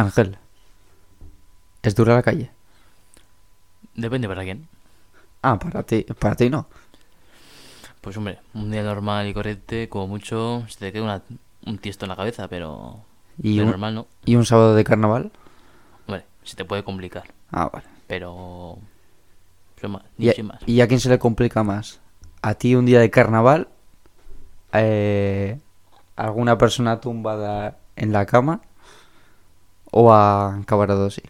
Ángel, ¿es dura la calle? Depende para quién. Ah, para ti, para ti no. Pues hombre, un día normal y corriente, como mucho, se te queda una- un tiesto en la cabeza, pero ¿Y un, normal no. ¿Y un sábado de carnaval? Hombre, se te puede complicar, Ah, vale. pero... Sin más, ¿Y a, más. y a quién se le complica más? ¿A ti un día de carnaval? Eh, ¿Alguna persona tumbada en la cama? ¿O a Cavaradossi?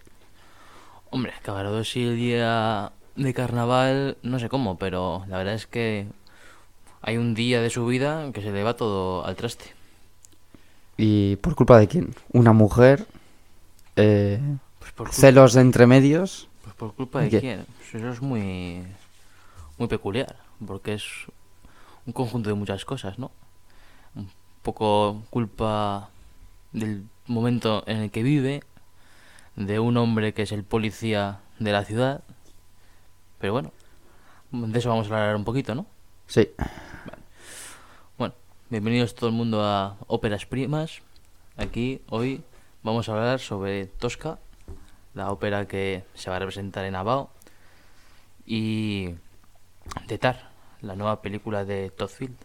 Hombre, Cavaradossi el día de carnaval, no sé cómo, pero la verdad es que hay un día de su vida que se le va todo al traste. ¿Y por culpa de quién? ¿Una mujer? Eh, Pues por, ¿Celos de entre medios? pues por culpa de ¿Qué? quién. Pues eso es muy, muy peculiar, porque es un conjunto de muchas cosas, ¿no? Un poco culpa del momento en el que vive, de un hombre que es el policía de la ciudad, pero bueno, de eso vamos a hablar un poquito, ¿no? Sí. Bueno, bienvenidos todo el mundo a Óperas Primas. Aquí hoy vamos a hablar sobre Tosca, la ópera que se va a representar en Abao, y de Tar, la nueva película de Todd Field,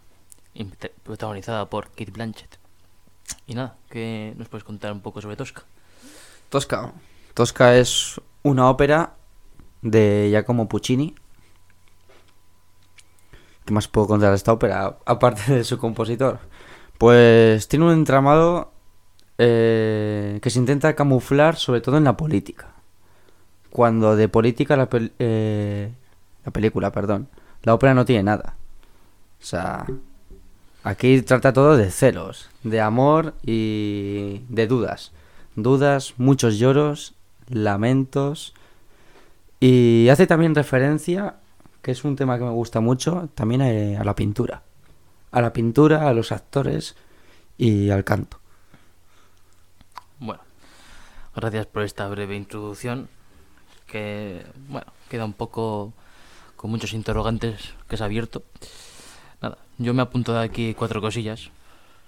protagonizada por Kate Blanchett. Y nada, ¿qué nos puedes contar un poco sobre Tosca? Tosca. Tosca es una ópera de Giacomo Puccini. ¿Qué más puedo contar de esta ópera? Aparte de su compositor. Pues tiene un entramado eh, que se intenta camuflar sobre todo en la política. Cuando de política la, eh, la película, perdón, la ópera no tiene nada. O sea, aquí trata todo de celos, de amor y de dudas. Dudas, muchos lloros, lamentos. Y hace también referencia, que es un tema que me gusta mucho, también eh, a la pintura. A la pintura, a los actores y al canto. Bueno, gracias por esta breve introducción que, bueno, queda un poco con muchos interrogantes que se ha abierto. Yo me apunto de aquí cuatro cosillas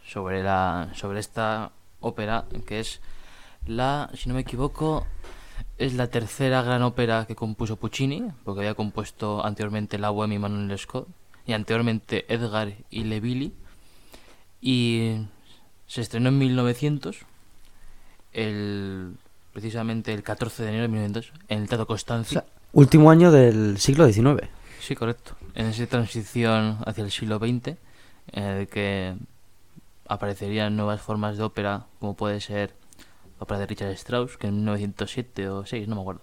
sobre la sobre esta ópera que es la, si no me equivoco, es la tercera gran ópera que compuso Puccini, porque había compuesto anteriormente La Bohème y Manuel Scott y anteriormente Edgar y Le Billy y se estrenó en 1900 el precisamente el 14 de enero de 1900 en el Teatro Constancia. último año del siglo XIX. Sí, correcto. En esa transición hacia el siglo XX, en el que aparecerían nuevas formas de ópera, como puede ser la ópera de Richard Strauss, que en 1907 o 6, no me acuerdo,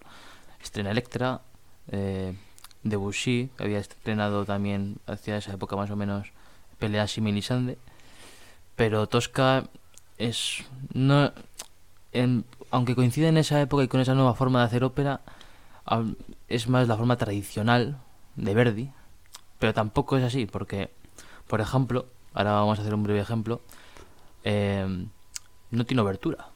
estrena Electra, eh, Debussy, que había estrenado también hacia esa época más o menos Peleas y pero Tosca es... no en- aunque coincide en esa época y con esa nueva forma de hacer ópera, es más la forma tradicional de Verdi, pero tampoco es así, porque, por ejemplo, ahora vamos a hacer un breve ejemplo, eh, no tiene obertura.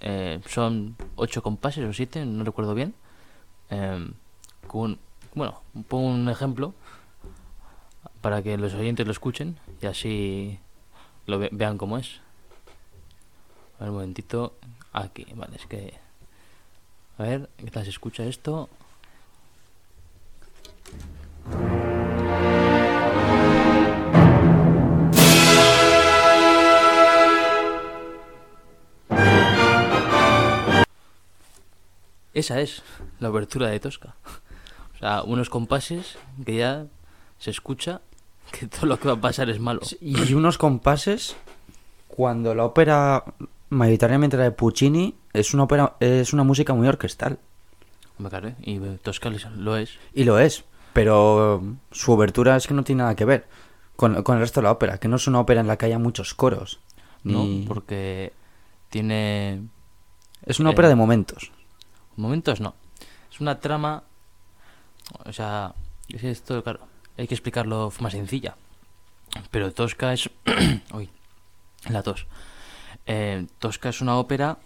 Eh, son ocho compases o siete, no recuerdo bien. eh, con, bueno, pongo un ejemplo para que los oyentes lo escuchen y así lo ve- vean cómo es. A ver, un momentito. Aquí, vale, es que... A ver, ¿qué tal se escucha esto? Esa es la obertura de Tosca. O sea, unos compases que ya se escucha que todo lo que va a pasar es malo. Y unos compases, cuando la ópera, mayoritariamente la de Puccini, es una ópera, es una música muy orquestal. Hombre, claro, ¿eh? y Tosca lo es. Y lo es, pero su obertura es que no tiene nada que ver con, con el resto de la ópera, que no es una ópera en la que haya muchos coros. ¿no? ni- Porque tiene Es una eh, ópera de momentos. momentos, no. Es una trama, o sea, es esto, claro, hay que explicarlo más sencilla. Pero Tosca es, uy, la tos. Eh, Tosca es una ópera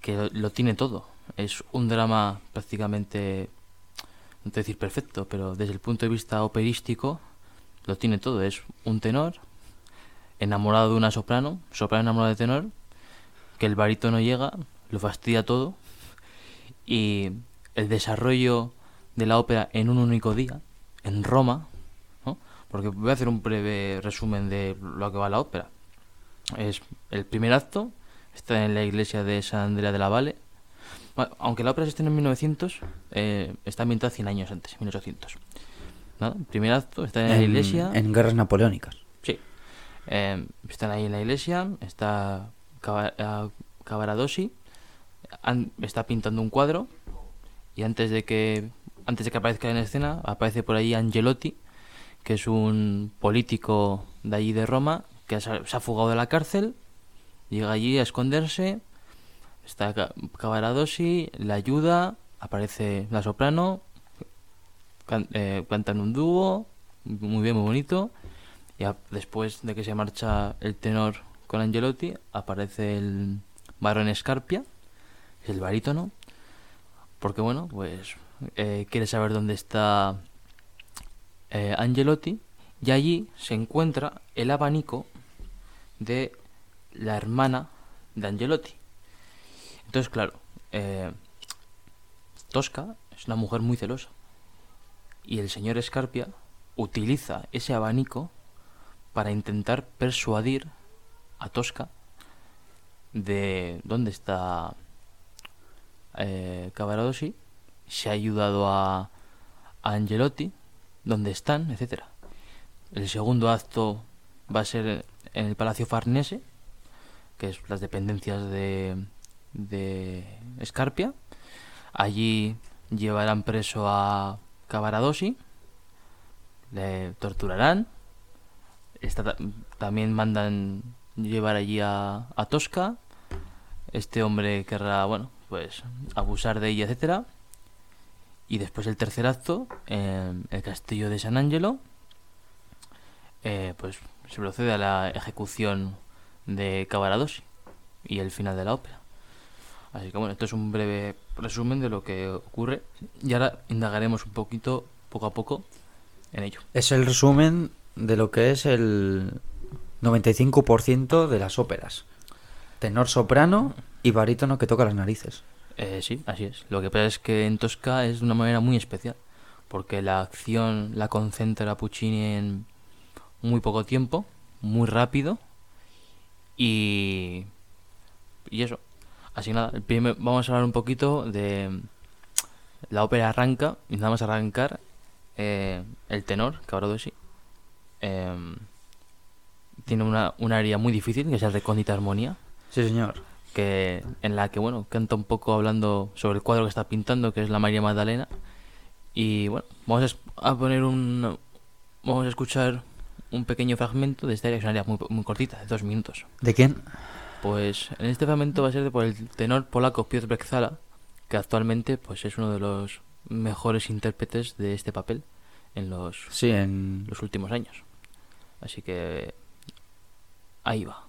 que lo, lo tiene todo. Es un drama prácticamente, no te decir perfecto, pero desde el punto de vista operístico lo tiene todo. Es un tenor enamorado de una soprano, soprano enamorado de tenor, que el barítono llega, lo fastidia todo y el desarrollo de la ópera en un único día, en Roma, ¿no? porque voy a hacer un breve resumen de lo que va la ópera. Es el primer acto, está en la iglesia de San Andrea de la Valle. Aunque la ópera se en 1900, eh, está ambientada 100 años antes, 1800. ¿no? Primer acto, está en, la iglesia. En guerras napoleónicas. Sí. Eh, están ahí en la iglesia, está eh, Cavaradossi, está pintando un cuadro y antes de que antes de que aparezca en escena aparece por ahí Angelotti, que es un político de allí de Roma que se ha fugado de la cárcel, llega allí a esconderse, está Ca- Cavaradossi, le ayuda, aparece la soprano, eh, cantan un dúo, muy bien, muy bonito. Y después de que se marcha el tenor con Angelotti, aparece el varón Scarpia, el barítono. Porque bueno, pues eh, quiere saber dónde está eh, Angelotti. Y allí se encuentra el abanico de la hermana de Angelotti. Entonces, claro, eh, Tosca es una mujer muy celosa. Y el señor Escarpia utiliza ese abanico para intentar persuadir a Tosca de dónde está eh, Cavaradossi, se ha ayudado a, a Angelotti, dónde están, etcétera. El segundo acto va a ser en el Palacio Farnese, que es las dependencias de, de Escarpia. Allí llevarán preso a Cavaradossi, le torturarán. También mandan llevar allí a, a Tosca. Este hombre querrá, bueno, pues abusar de ella, etcétera. Y después el tercer acto, en el castillo de San Angelo, eh, pues se procede a la ejecución de Cavaradossi y el final de la ópera. Así que bueno, esto es un breve resumen de lo que ocurre y ahora indagaremos un poquito, poco a poco, en ello. Es el resumen de lo que es el 95% de las óperas. Tenor soprano y barítono que toca las narices. Eh, sí, así es. Lo que pasa es que en Tosca es de una manera muy especial, porque la acción la concentra Puccini en muy poco tiempo, muy rápido, y, y eso. Así nada, el primer- vamos a hablar un poquito de la ópera arranca, y nada más arrancar, eh, el tenor, Cavaradossi, eh, tiene una, un área muy difícil, que es el recóndita armonía, Sí, señor. que en la que bueno canta un poco hablando sobre el cuadro que está pintando que es la María Magdalena y bueno vamos a, poner un vamos a escuchar un pequeño fragmento de esta área que es una área muy, muy cortita de dos minutos ¿De quién? Pues en este fragmento va a ser por el tenor polaco Piotr Brezala que actualmente pues es uno de los mejores intérpretes de este papel en los Sí, en... los últimos años. Así que ahí va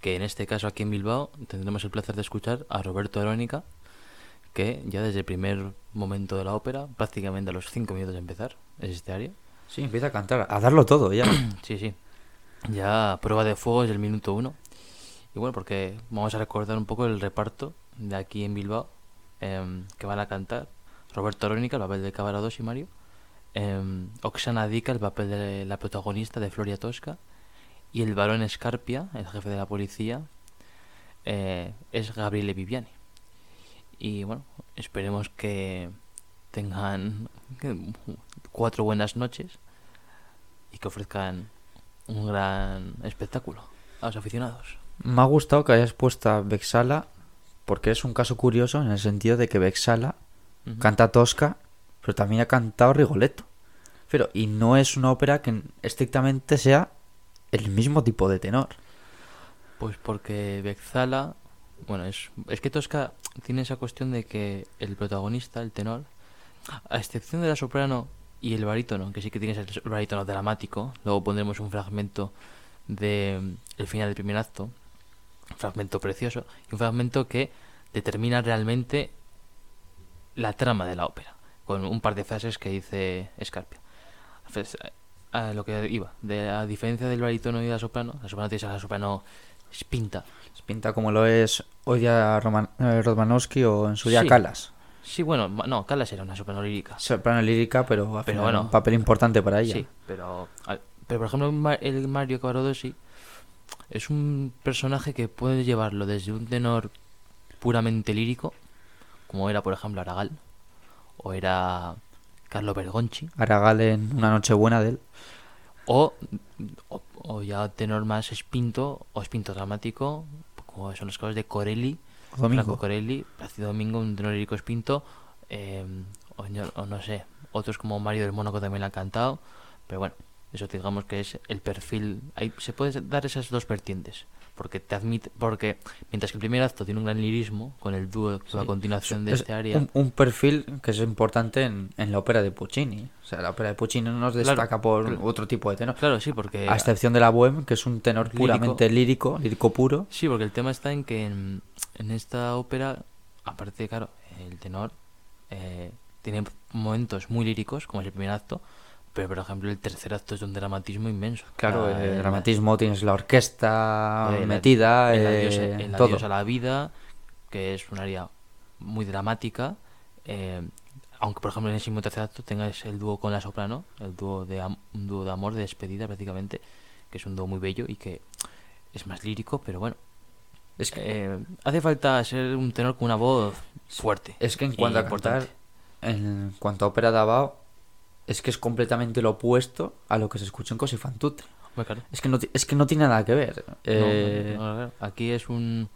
que en este caso aquí en Bilbao tendremos el placer de escuchar a Roberto Arónica, que ya desde el primer momento de la ópera, prácticamente a los cinco minutos de empezar, es este área. Sí, empieza a cantar, a darlo todo ya. Sí, sí. Ya prueba de fuego es el minuto uno. Y bueno, porque vamos a recordar un poco el reparto de aquí en Bilbao em, que van a cantar Roberto Arónica, el papel de Cavarados y Mario, em, Oksana Dika, el papel de la protagonista de Floria Tosca, y el varón Escarpia, el jefe de la policía, eh, es Gabriele Viviani. Y bueno, esperemos que tengan cuatro buenas noches y que ofrezcan un gran espectáculo a los aficionados. Me ha gustado que hayas puesto a Vexala porque es un caso curioso en el sentido de que Vexala Ujú. canta Tosca, pero también ha cantado Rigoletto. Pero, y no es una ópera que estrictamente sea el mismo tipo de tenor. Pues porque Bexala, bueno, es, es que Tosca tiene esa cuestión de que el protagonista, el tenor, a excepción de la soprano y el barítono, que sí que tienes el barítono dramático, luego pondremos un fragmento de mm, el final del primer acto, un fragmento precioso, y un fragmento que determina realmente la trama de la ópera, con un par de frases que dice Escarpia. A lo que iba, de, a diferencia del barítono y la soprano, la soprano tienes a la soprano espinta. Se pinta como lo es hoy Roman, eh, Rodmanowski o en su día Sí. Calas. Sí, bueno, no, Calas era una soprano lírica. Soprano lírica, pero, Pero bueno. un papel importante para ella. Sí, pero, pero por ejemplo el Mario Cavaradossi es un personaje que puede llevarlo desde un tenor puramente lírico, como era por ejemplo Aragal, o era Carlo Bergonchi, Aragal en una noche buena de él. o, o, o ya tenor más espinto o espinto dramático, como son los casos de Corelli, Domingo. Franco Corelli, Plácido Domingo, un tenor lírico espinto, eh, o, no- o no sé, otros como Mario del Mónaco también la han cantado, pero bueno, eso digamos que es el perfil, ahí se puede dar esas dos vertientes, porque te admite, porque mientras que el primer acto tiene un gran lirismo, con el dúo que va a continuación de Es este área, un, un perfil que es importante en, en la ópera de Puccini. O sea, la ópera de Puccini no nos Claro, destaca por claro. otro tipo de tenor. claro, sí, porque... A excepción de la Bohème, que es un tenor Lírico. puramente lírico, lírico puro. Sí, porque el tema está en que en, en esta ópera, aparte, claro, el tenor eh, tiene momentos muy líricos, como es el primer acto, pero por ejemplo el tercer acto es de un dramatismo inmenso. Claro, Ah, el el- dramatismo, tienes la orquesta el- metida, el, eh, adiós, el todo. adiós a la vida, que es un área muy dramática, eh, aunque por ejemplo en ese mismo tercer acto tengas el dúo con la soprano, el dúo de un dúo de amor, de despedida prácticamente, que es un dúo muy bello y que es más lírico, pero bueno, Es que, eh, hace falta ser un tenor con una voz fuerte. es que en cuanto a cantar, en cuanto a ópera Davao, es que es completamente lo opuesto a lo que se escucha en claro. Es que no, es que no tiene nada que ver. Eh, no, no, claro. Aquí es un.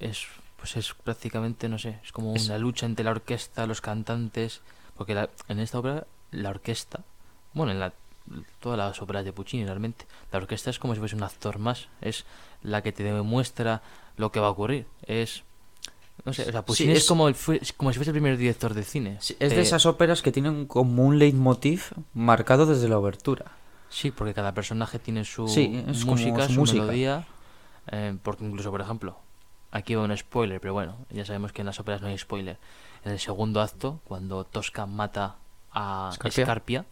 Es, pues es prácticamente, no sé, es como Es- una lucha entre la orquesta, los cantantes. Porque la- en esta obra, la orquesta. Bueno, en la, todas las obras de Puccini realmente. La orquesta es como si fuese un actor más. Es la que te demuestra lo que va a ocurrir. Es. No sé, o sea, Puccini es, es- como, el, como si fuese el primer director de cine. sí, es de Eh, esas óperas que tienen como un leitmotiv marcado desde la obertura. Sí, porque cada personaje tiene su Sí, es música, su su, música. melodía. eh, porque incluso, por ejemplo, aquí va un spoiler, pero bueno, ya sabemos que en las óperas no hay spoiler. En el segundo acto, cuando Tosca mata a Escarpia. Escarpia.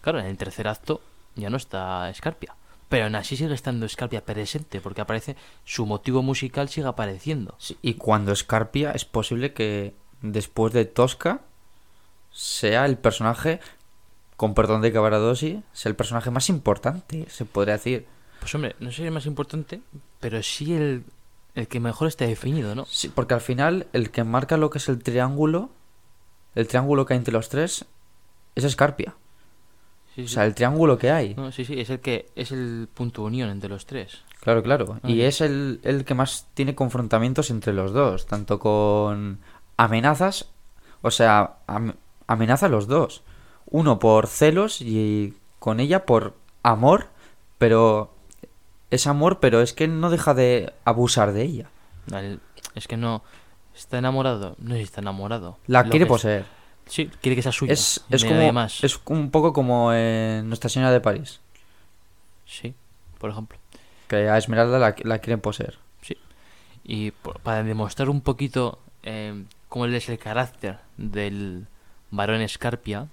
Claro, en el tercer acto ya no está Escarpia. Pero aún así sigue estando Escarpia presente, porque aparece, su motivo musical sigue apareciendo. Sí, y cuando Scarpia es posible que después de Tosca sea el personaje, con perdón de Cavaradossi, sea el personaje más importante, se podría decir. Pues hombre, no si es más importante, pero sí el, el que mejor está definido, ¿no? Sí, porque al final el que marca lo que es el triángulo, el triángulo que hay entre los tres, es Scarpia. Sí, O sea, el triángulo que hay. No, sí, sí, es el que es el punto de unión entre los tres. Claro, claro. Y Ay. es el, el que más tiene confrontamientos entre los dos, tanto con amenazas, o sea, am- amenaza a los dos. Uno por celos y con ella por amor, pero es amor, pero es que no deja de abusar de ella. Es que no está enamorado, no está enamorado. La Lo quiere es- poseer. Sí, quiere que sea suya. Es, es como más. es un poco como en Nuestra Señora de París, Sí, por ejemplo. que a Esmeralda la, la quieren poseer. Sí. Y por- para demostrar un poquito eh, cómo es el carácter del varón Escarpia,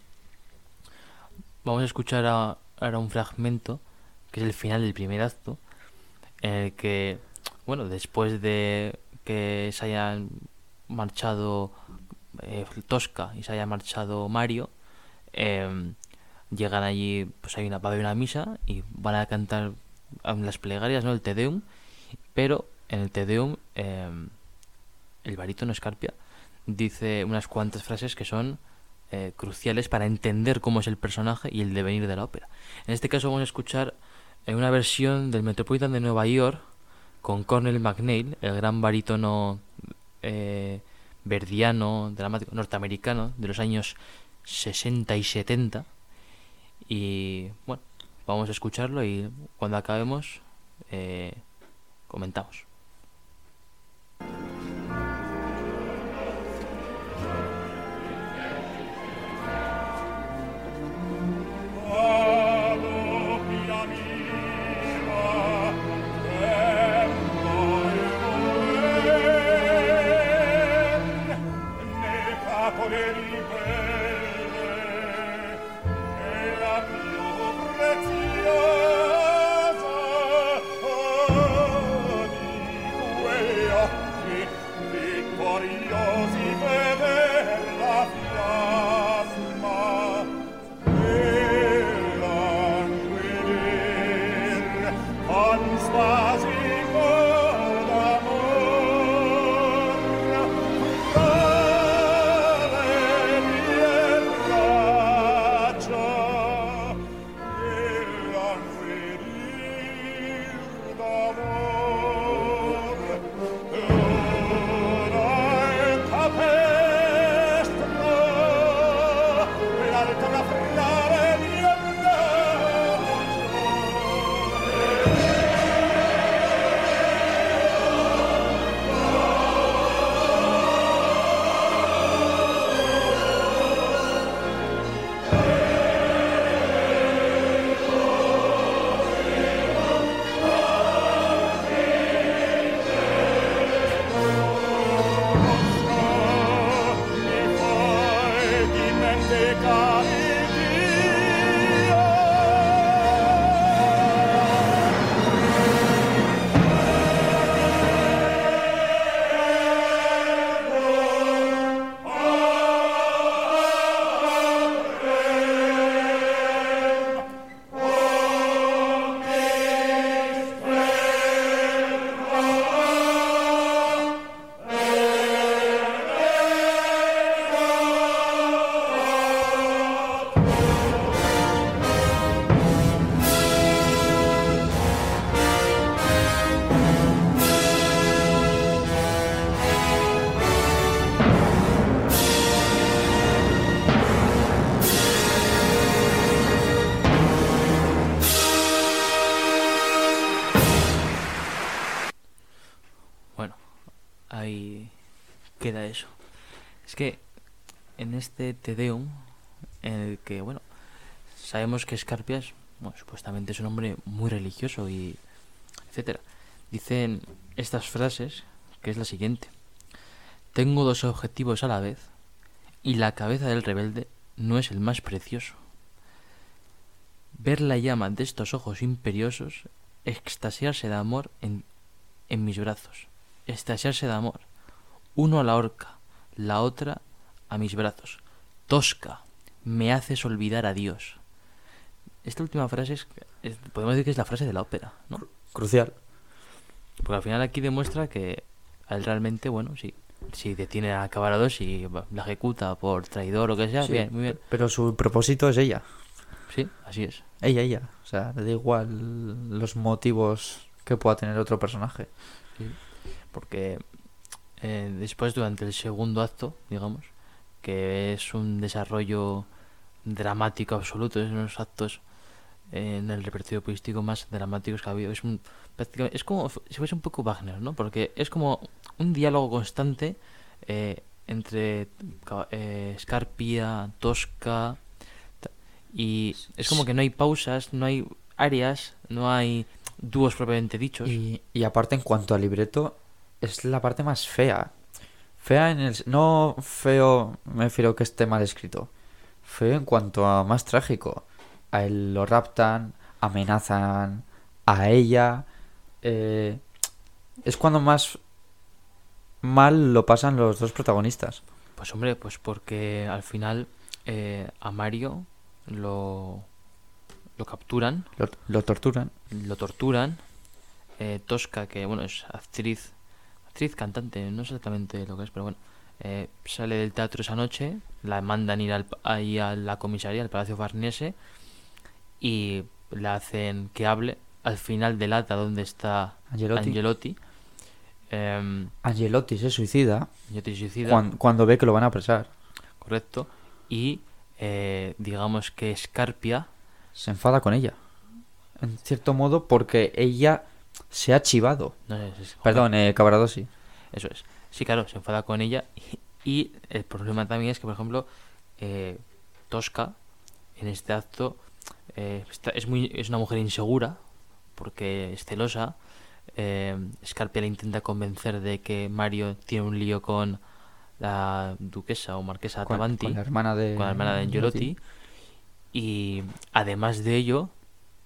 vamos a escuchar a- ahora un fragmento, que es el final del primer acto, en el que, bueno, después de que se hayan marchado eh, Tosca y se haya marchado Mario, eh, llegan allí, pues hay una, va a haber una misa y van a cantar las plegarias, ¿no? El Te Deum, pero en el Te Deum eh, el barítono Escarpia dice unas cuantas frases que son eh, cruciales para entender cómo es el personaje y el devenir de la ópera. En este caso vamos a escuchar eh, una versión del Metropolitan de Nueva York con Cornel McNeil, el gran barítono eh, verdiano, dramático norteamericano de los años 60 y 70. Y bueno, vamos a escucharlo y cuando acabemos eh, comentamos. Este en el que, bueno, sabemos que Escarpias, bueno, supuestamente es un hombre muy religioso y etcétera. Dicen estas frases, que es la siguiente. Tengo dos objetivos a la vez y la cabeza del rebelde no es el más precioso. Ver la llama de estos ojos imperiosos, extasiarse de amor en, en mis brazos, extasiarse de amor, uno a la horca, la otra a mis brazos. Tosca, me haces olvidar a Dios. Esta última frase es, es- podemos decir que es la frase de la ópera, ¿no? Crucial. Porque al final aquí demuestra que él realmente, bueno, sí, si detiene a Cavarados y la ejecuta por traidor o que sea, Sí, bien, muy bien. Pero su propósito es ella. Sí, así es. Ella, ella. O sea, le da igual los motivos que pueda tener otro personaje. Porque eh, después, durante el segundo acto, digamos, que es un desarrollo dramático absoluto, es uno de los actos eh, en el repertorio poístico más dramáticos que ha habido. Es, un, es como si fuese un poco Wagner, ¿no? Porque es como un diálogo constante eh, entre eh, Scarpia, Tosca, y es como que no hay pausas, no hay áreas, no hay dúos propiamente dichos. Y aparte, en cuanto al libreto, es la parte más fea. Fea en el... No feo, me refiero que esté mal escrito. Feo en cuanto a más trágico. A él lo raptan, amenazan a ella. eh, es cuando más mal lo pasan los dos protagonistas. Pues hombre, pues porque al final eh, a Mario lo, lo capturan, Lo, lo torturan. lo torturan. eh, Tosca, que bueno, es actriz, actriz cantante, no sé exactamente lo que es, pero bueno, eh, sale del teatro esa noche, la mandan ir al, ahí a la comisaría, al Palacio Farnese, y la hacen que hable al final del ata donde está Angelotti. Angelotti. Em, Angelotti se suicida Angelotti suicida. cuan- cuando ve que lo van a apresar. correcto y eh, digamos que Scarpia Se enfada con ella. En cierto modo, porque ella se ha chivado. no sé, es- Perdón, eh, Cavaradossi. eso es sí claro se enfada con ella y, y el problema también es que por ejemplo eh, Tosca en este acto eh, está- es muy es una mujer insegura porque es celosa eh, Scarpia le intenta convencer de que Mario tiene un lío con la duquesa o marquesa Con, Tabanti con la hermana de... con la hermana de Angelotti. Y además de ello,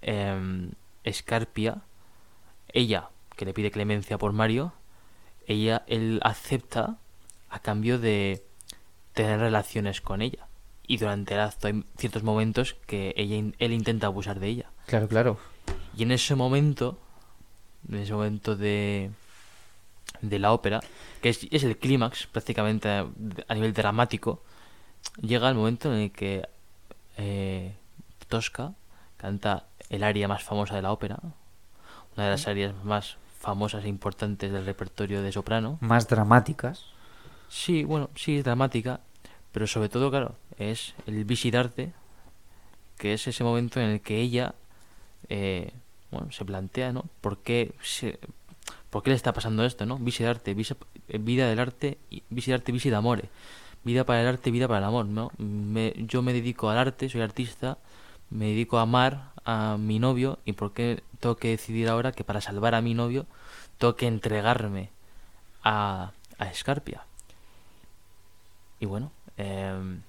em, Scarpia, ella, que le pide clemencia por Mario, ella, él acepta a cambio de tener relaciones con ella. Y durante el acto hay ciertos momentos que ella, él intenta abusar de ella. Claro, claro. Y en ese momento, en ese momento de, de la ópera, que es, es el clímax prácticamente a, a nivel dramático, llega el momento en el que eh, Tosca canta el aria más famosa de la ópera, una de las arias más famosas e importantes del repertorio de soprano. Más dramáticas. Sí, bueno, sí es dramática, pero sobre todo, claro, es el Visidarte, que es ese momento en el que ella, eh, bueno, se plantea, ¿no? ¿Por qué, se- ¿Por qué le está pasando esto, no? Visidarte, visa- eh, vida del arte, y- Visidarte, visi d'amore. Vida para el arte, vida para el amor, ¿no? Me- yo me dedico al arte, soy artista, me dedico a amar a mi novio, y ¿por qué tengo que decidir ahora que para salvar a mi novio tengo que entregarme a, a Scarpia? Y bueno, em,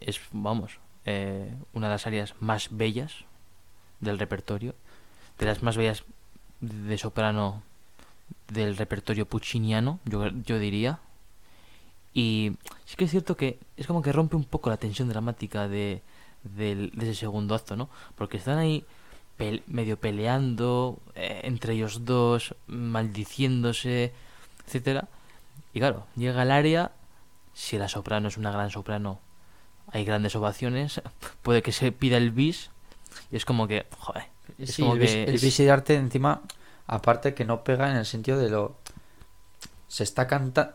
es, vamos, eh, una de las áreas más bellas del repertorio, de las más bellas de soprano del repertorio pucciniano, yo, yo diría. Y sí que es cierto que es como que rompe un poco la tensión dramática de, del- de ese segundo acto, ¿no? Porque están ahí medio peleando eh, entre ellos dos, maldiciéndose, etcétera. Y claro, llega al área, si la soprano es una gran soprano, hay grandes ovaciones, puede que se pida el bis, y es como que, joder, es Sí, como el, vis- que el es- visidarte encima, aparte que no pega en el sentido de lo... Se está cantando...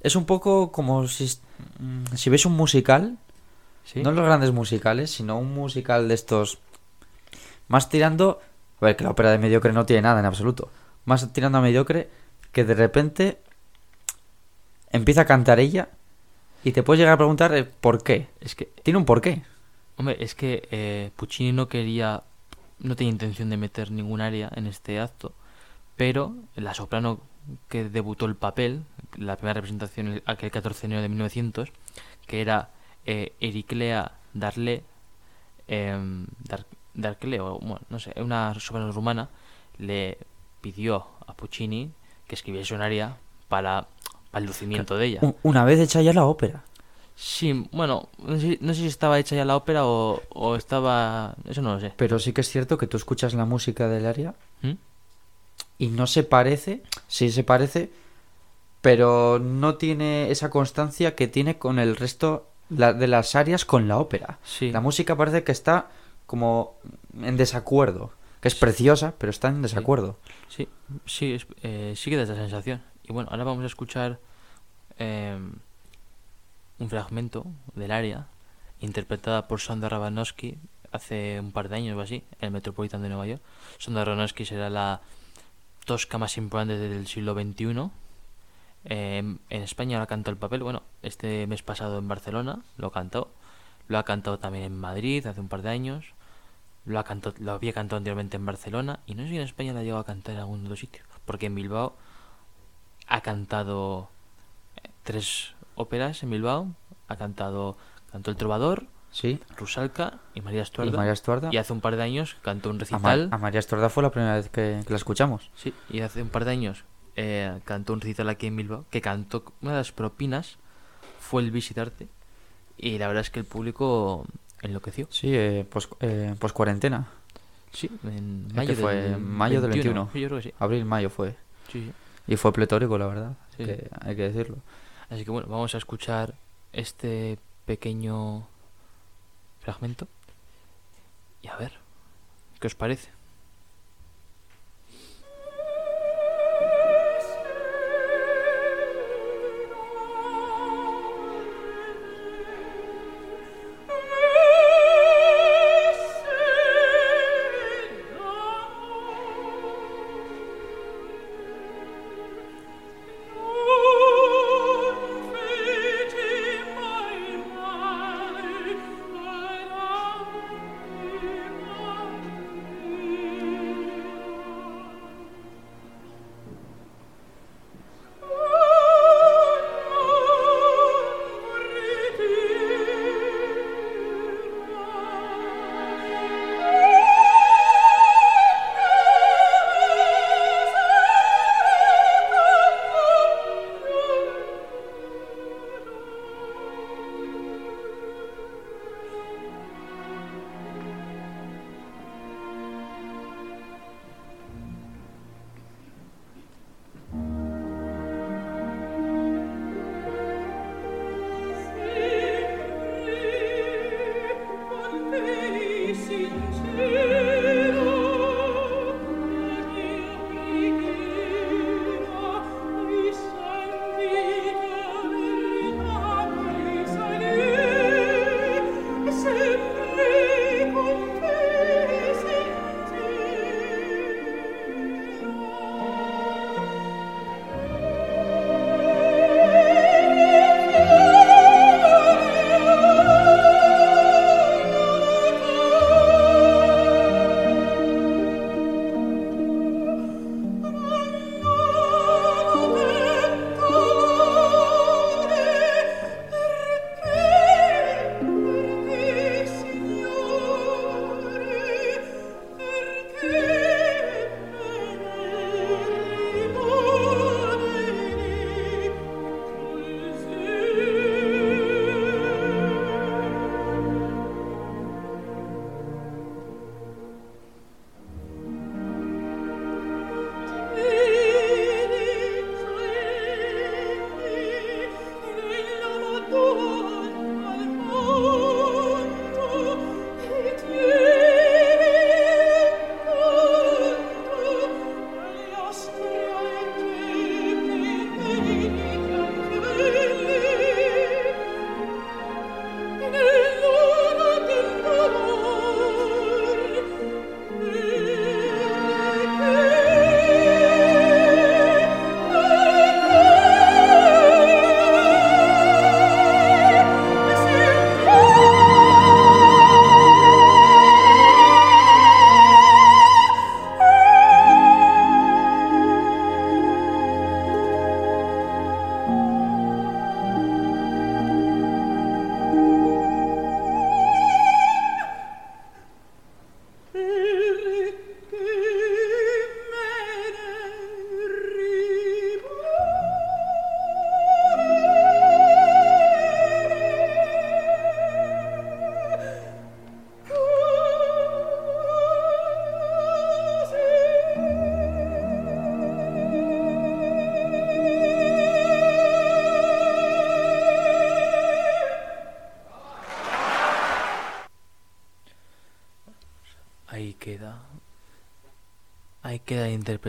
Es un poco como si, mm, si ves un musical, ¿sí? no los grandes musicales, sino un musical de estos... Más tirando... A ver, que la ópera de mediocre no tiene nada en absoluto. Más tirando a mediocre que de repente empieza a cantar ella y te puedes llegar a preguntar por qué. Es que, Tiene un porqué. hombre, es que eh, Puccini no quería, no tenía intención de meter ningún área en este acto, pero la soprano que debutó el papel, la primera representación el- aquel 14 de enero de 1900, que era eh, Ericlea Darle, em, Dar- Darcle, o bueno, no sé, una soberana rumana, le pidió a Puccini que escribiese un aria para, para el lucimiento de ella. Una vez hecha ya la ópera. Sí, bueno, no sé, no sé si estaba hecha ya la ópera o, o estaba... Eso no lo sé. Pero sí que es cierto que tú escuchas la música del área ¿Mm? y no se parece, sí se parece, pero no tiene esa constancia que tiene con el resto la- de las áreas con la ópera. Sí. La música parece que está como en desacuerdo, que es preciosa, pero está en desacuerdo. Sí, sí, es- eh, sí que da esa sensación. Y bueno, ahora vamos a escuchar eh, un fragmento del área interpretada por Sonda Rabanowski hace un par de años o así, en el Metropolitan de Nueva York. Sonda Rabanowski será la tosca más importante del siglo XXI. Eh, en España la cantó el papel, bueno, este mes pasado en Barcelona lo cantó. Lo ha cantado también en Madrid hace un par de años. Lo, ha cantado, lo había cantado anteriormente en Barcelona y no sé si en España la ha llegado a cantar en algún otro sitio. Porque en Bilbao ha cantado eh, tres óperas en Bilbao. Ha cantado, cantó El Trovador, Sí. Rusalka y María Y Estuarda. María Estuarda. Y hace un par de años cantó un A, Ma- recital. a María Estuarda fue la primera vez que, que la escuchamos. Sí, y hace un par de años eh, cantó un recital aquí en Bilbao, que cantó una de las propinas fue el visitarte y la verdad es que el público enloqueció. Sí, eh, pues, eh, cuarentena. Sí, en ¿Eh, mayo que fue? del Mayo del 21. Sí, yo creo que sí. Abril, mayo fue. Sí, sí. Y fue pletórico, la verdad. Sí. que hay que decirlo. Así que bueno, vamos a escuchar este pequeño fragmento y a ver qué os parece.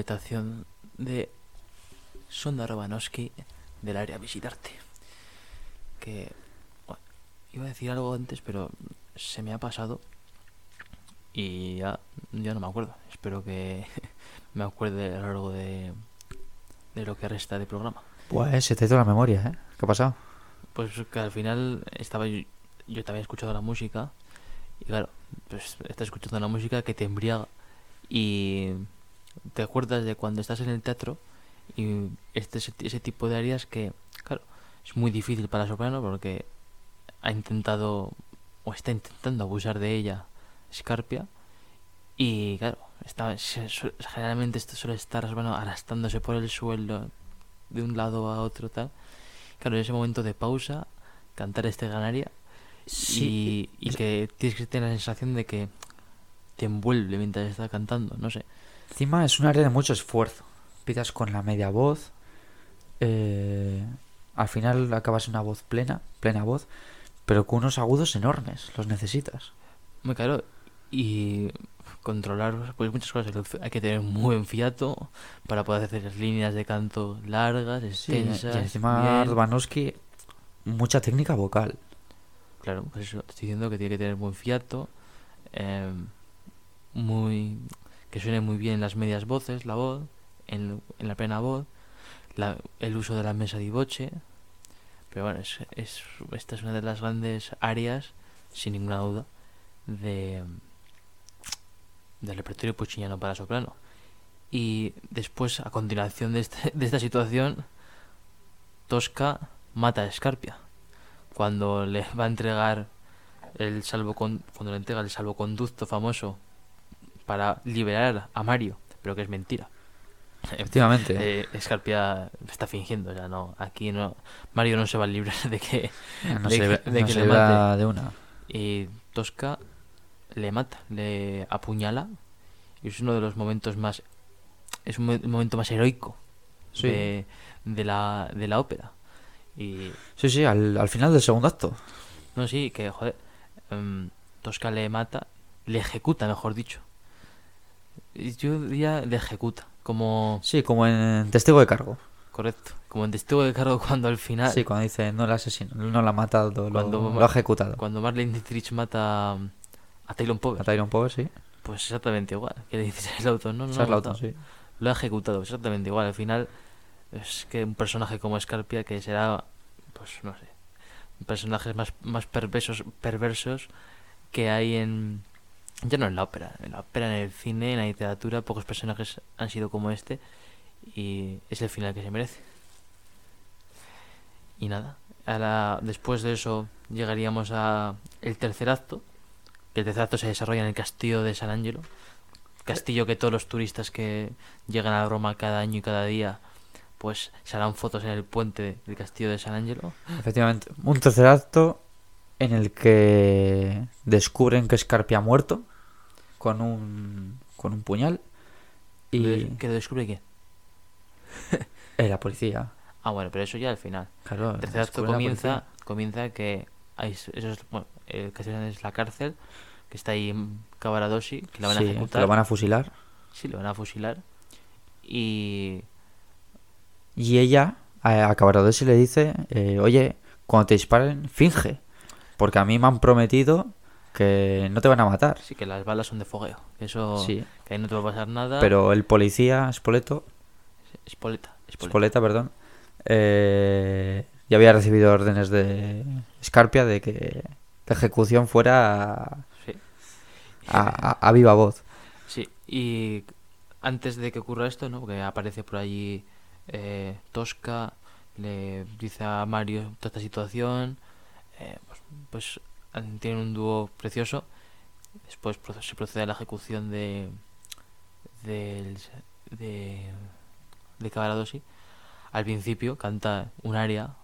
Interpretación de Sonda Robanowski del área visitarte. Que. bueno, iba a decir algo antes, pero se me ha pasado. Y ya, ya no me acuerdo. Espero que me acuerde a lo largo de, de lo que resta de programa. Pues se te ha ido la memoria, ¿eh? ¿Qué ha pasado? Pues que al final estaba yo, yo también escuchando la música y claro, pues estás escuchando la música que te embriaga y te acuerdas de cuando estás en el teatro y este ese, tipo de áreas que claro, es muy difícil para soprano porque ha intentado o está intentando abusar de ella Scarpia y claro, está generalmente esto suele estar bueno, arrastrándose por el suelo de un lado a otro tal. Claro, en ese momento de pausa, cantar este ganaria y, y es- que tienes que tener la sensación de que te envuelve mientras está cantando, no sé. Encima es un área de mucho esfuerzo. Empiezas con la media voz. eh, al final acabas en una voz plena, plena voz, pero con unos agudos enormes. Los necesitas. Muy claro, y controlar pues muchas cosas. Hay que tener un buen fiato para poder hacer líneas de canto largas, Sí, y extensas. encima bien. Urbanowski, mucha técnica vocal. Claro, pues eso, estoy diciendo que tiene que tener buen fiato, em, muy que suene muy bien las medias voces, la voz, en, la plena voz, el uso de la mesa di voce. Pero bueno, es, es- esta es una de las grandes áreas, sin ninguna duda, de del repertorio pucciniano para soprano. Y después, a continuación de, este- de esta situación, Tosca mata a Scarpia cuando le va a entregar el salvocon cuando le entrega el salvoconducto famoso para liberar a Mario, pero que es mentira. Efectivamente. Eh, Scarpia está fingiendo, o sea, no, aquí no, Mario no se va a librar de que no de se, que- ve- de no que se le mate. de una. y Tosca le mata, le apuñala y es uno de los momentos más es un momento más heroico Sí. de, de la de la ópera y Sí, sí, al, al final del segundo acto. No, sí, que joder. em, Tosca le mata, le ejecuta, mejor dicho. Yo diría le ejecuta, como. Sí, como en Testigo de Cargo. Correcto, como en testigo de cargo cuando al final. Sí, cuando dice no la asesino, no la ha matado, lo, Cuando lo ha ejecutado. Cuando Marlene Dietrich mata a Taylor A Power. Tyrone Power, sí. Pues exactamente igual. Que le dices a Lauton, no, no. Charles sí. Lo ha ejecutado, exactamente igual. Al final, es que un personaje como Scarpia, que será, pues no sé, personajes más, más perversos, perversos que hay en. Ya no en la ópera, en la ópera, en el cine, en la literatura, pocos personajes han sido como este. Y es el final que se merece. Y nada, ahora, después de eso llegaríamos a el tercer acto. Que el tercer acto se desarrolla en el castillo de San Angelo. Castillo que todos los turistas que llegan a Roma cada año y cada día, pues se harán fotos en el puente del castillo de San Angelo. Efectivamente. Un tercer acto en el que descubren que Scarpia ha muerto con un, con un puñal y ¿Que lo descubre quién? eh, la policía. Ah, bueno, pero eso ya al final. Claro, El tercer acto comienza, comienza que hay, eso es, bueno, el castillo es la cárcel, que está ahí Cavaradossi, que la van Sí, a que ejecutar. lo van a fusilar. Sí, lo van a fusilar. Y Y ella a, Cavaradossi le dice, eh, oye, cuando te disparen, finge. Porque a mí me han prometido que no te van a matar. sí que las balas son de fogueo. Que eso, Sí, que ahí no te va a pasar nada. pero el policía, Spoleto, Espoleta, espoleta. Spoleta, perdón, eh, ya había recibido órdenes de Scarpia de que la ejecución fuera Sí. a, a- a viva voz. Sí, y antes de que ocurra esto, ¿no? Porque aparece por allí eh, Tosca, le dice a Mario toda esta situación, eh, pues, pues tienen un dúo precioso. Después se procede a la ejecución de del- de de Cavaradossi. Al principio canta un aria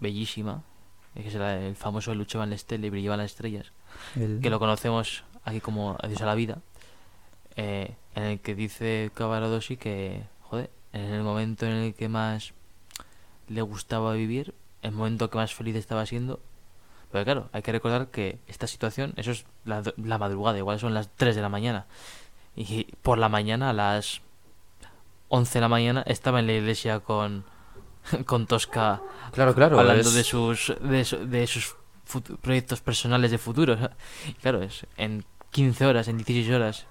bellísima, que es el famoso Luchaban la Stelle y brillaban las estrellas El- que lo conocemos aquí como Adiós a la vida, eh, en el que dice Cavaradossi que, joder, en el momento en el que más le gustaba vivir, el momento que más feliz estaba siendo, pero claro, hay que recordar que esta situación, eso es la, la madrugada, igual son las 3 de la mañana, Y por la mañana, a las 11 de la mañana, estaba en la iglesia con, con Tosca Claro, claro. hablando es- de sus de, su- de sus proyectos personales de futuro. Y claro, es en 15 horas, en 16 horas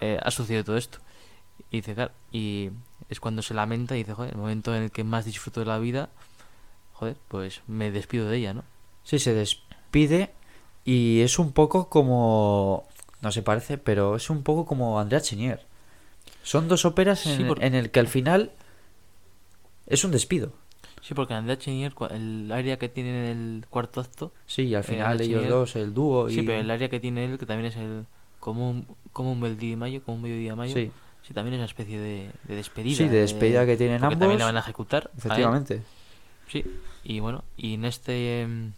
eh, ha sucedido todo esto. Y dice, claro, y es cuando se lamenta y dice, joder, el momento en el que más disfruto de la vida, joder, pues me despido de ella, ¿no? Sí, se despide y es un poco como... No se parece, pero es un poco como Andrea Chenier. Son dos óperas Sí, en, el que al final es un despido. Sí, porque Andrea Chenier, el área que tiene en el cuarto acto, Sí, y al Eh, final ellos Chenier- dos, el dúo y... sí, pero el área que tiene él, que también es el como un, como un bel día de mayo, como un mediodía de mayo, Sí, sí, también es una especie de, de despedida. sí, de despedida que tienen ambos. también la van a ejecutar. a. Efectivamente. Sí, y bueno, y en este em,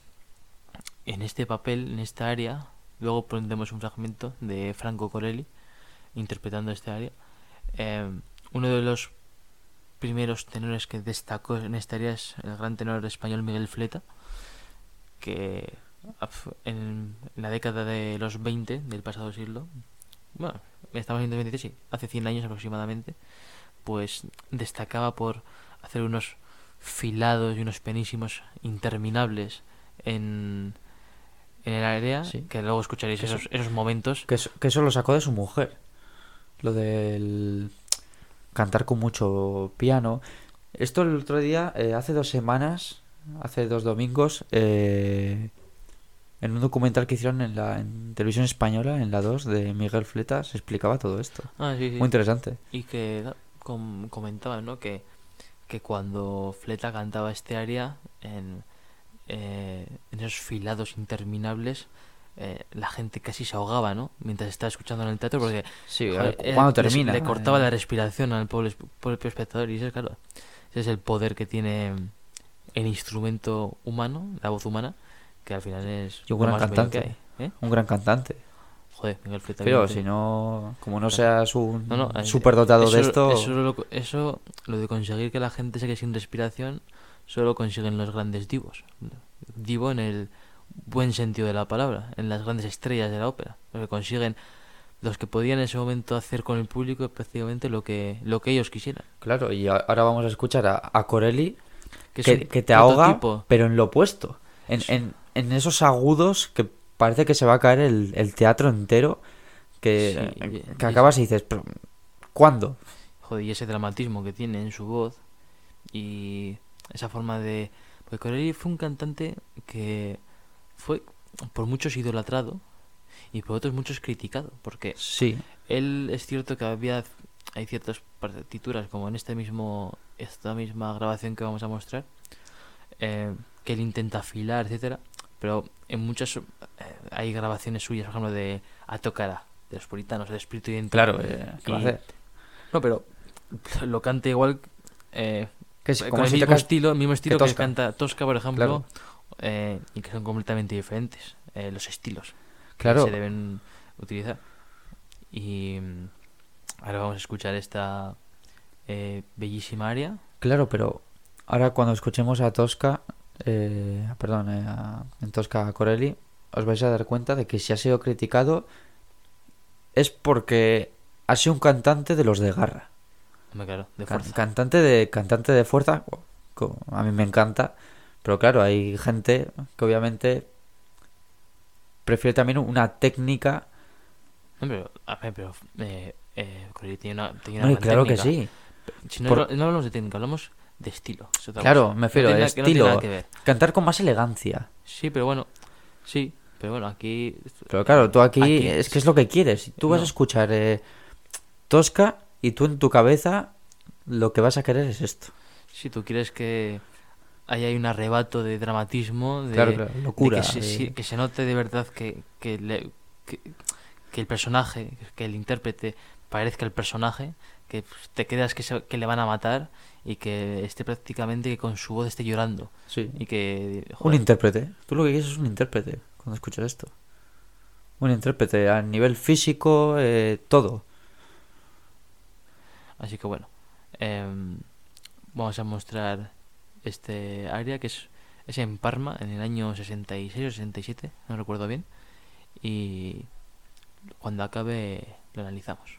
en este papel, en esta área, luego pondremos un fragmento de Franco Corelli interpretando este área. Em, uno de los primeros tenores que destacó en esta área es el gran tenor español Miguel Fleta, que en la década de los 20 del pasado siglo, bueno, estamos en 2023, sí, hace 100 años aproximadamente, pues destacaba por hacer unos filados y unos penísimos interminables en, en el área, Sí. que luego escucharéis Que eso- esos, esos momentos. Que eso, que eso lo sacó de su mujer. Lo del cantar con mucho piano. Esto el otro día, eh, hace dos semanas, hace dos domingos, eh, en un documental que hicieron en la en televisión española, en la 2, de Miguel Fleta, se explicaba todo esto. Ah, sí, sí. Muy interesante. Y que da- com- comentaban, ¿no? Que, que cuando Fleta cantaba este área en, eh, en esos filados interminables, eh, la gente casi se ahogaba, ¿no? Mientras estaba escuchando en el teatro, porque Sí, joder, era- cuando les- termina. le cortaba la respiración al pobre, propio espectador. Y ese, claro, ese es el poder que tiene el instrumento humano, la voz humana, que al final es un gran cantante. hay, ¿eh? Un gran cantante. Joder, Miguel Fleta. Pero si no, como no seas un No, no, superdotado eso, de esto, Eso, lo, eso, lo de conseguir que la gente se quede sin respiración, solo consiguen los grandes divos. Divo en el buen sentido de la palabra, en las grandes estrellas de la ópera. Los que consiguen, los que podían en ese momento hacer con el público prácticamente lo que, lo que ellos quisieran. claro, y ahora vamos a escuchar a, a Corelli Que, es que, un que te ahoga, pero en lo opuesto. En, en, en esos agudos que parece que se va a caer el, el teatro entero. Que, Sí, y- que y- acabas y dices, "¿Pero ¿cuándo? Joder, y ese dramatismo que tiene en su voz y esa forma de... Porque Corelli fue un cantante que fue por muchos idolatrado y por otros muchos criticado, porque Sí, él es cierto que había hay ciertas partituras como en este mismo esta misma grabación que vamos a mostrar eh, que él intenta afilar etcétera pero en muchas eh, hay grabaciones suyas por ejemplo de A Tocará de los puritanos el espíritu y claro, eh, ¿qué va a Y- hacer? no pero lo canta igual eh, Que es con como el si mismo estilo el mismo estilo que, Tosca. canta Tosca por ejemplo Claro. eh, y que son completamente diferentes eh, los estilos que Claro, se deben utilizar. Y mm, ahora vamos a escuchar esta eh, bellísima área. claro, pero ahora cuando escuchemos a Tosca, eh, perdón, eh, a- en Tosca a Corelli, os vais a dar cuenta de que si ha sido criticado es porque ha sido un cantante de los de garra. Hombre, claro, de fuerza. cantante de cantante de fuerza a mí me encanta pero claro hay gente que obviamente prefiere también una técnica No, pero, a ver, pero eh, eh, tiene una, tiene claro que sí Si no, Por- no hablamos de técnica, hablamos de estilo. Claro, me refiero, no estilo. que cantar con más elegancia Sí, pero bueno, sí, pero bueno, aquí... pero claro tú aquí, Aquí- es que es lo que quieres tú vas a escuchar eh, Tosca y tú en tu cabeza lo que vas a querer es esto. Si tú quieres que ahí hay un arrebato de dramatismo, de, Claro, claro, de locura, que, se, de- sí- que se note de verdad que, que, le- que, que el personaje, que el intérprete parezca el personaje, que te creas que, se- que le van a matar y que esté prácticamente que con su voz esté llorando. Sí. Y que un intérprete. Tú lo que quieres es un intérprete cuando escuchas esto. Un intérprete a nivel físico eh, todo Así que bueno, em, vamos a mostrar este área que es, es en Parma en el año 66 o 67, no recuerdo bien. Y cuando acabe lo analizamos.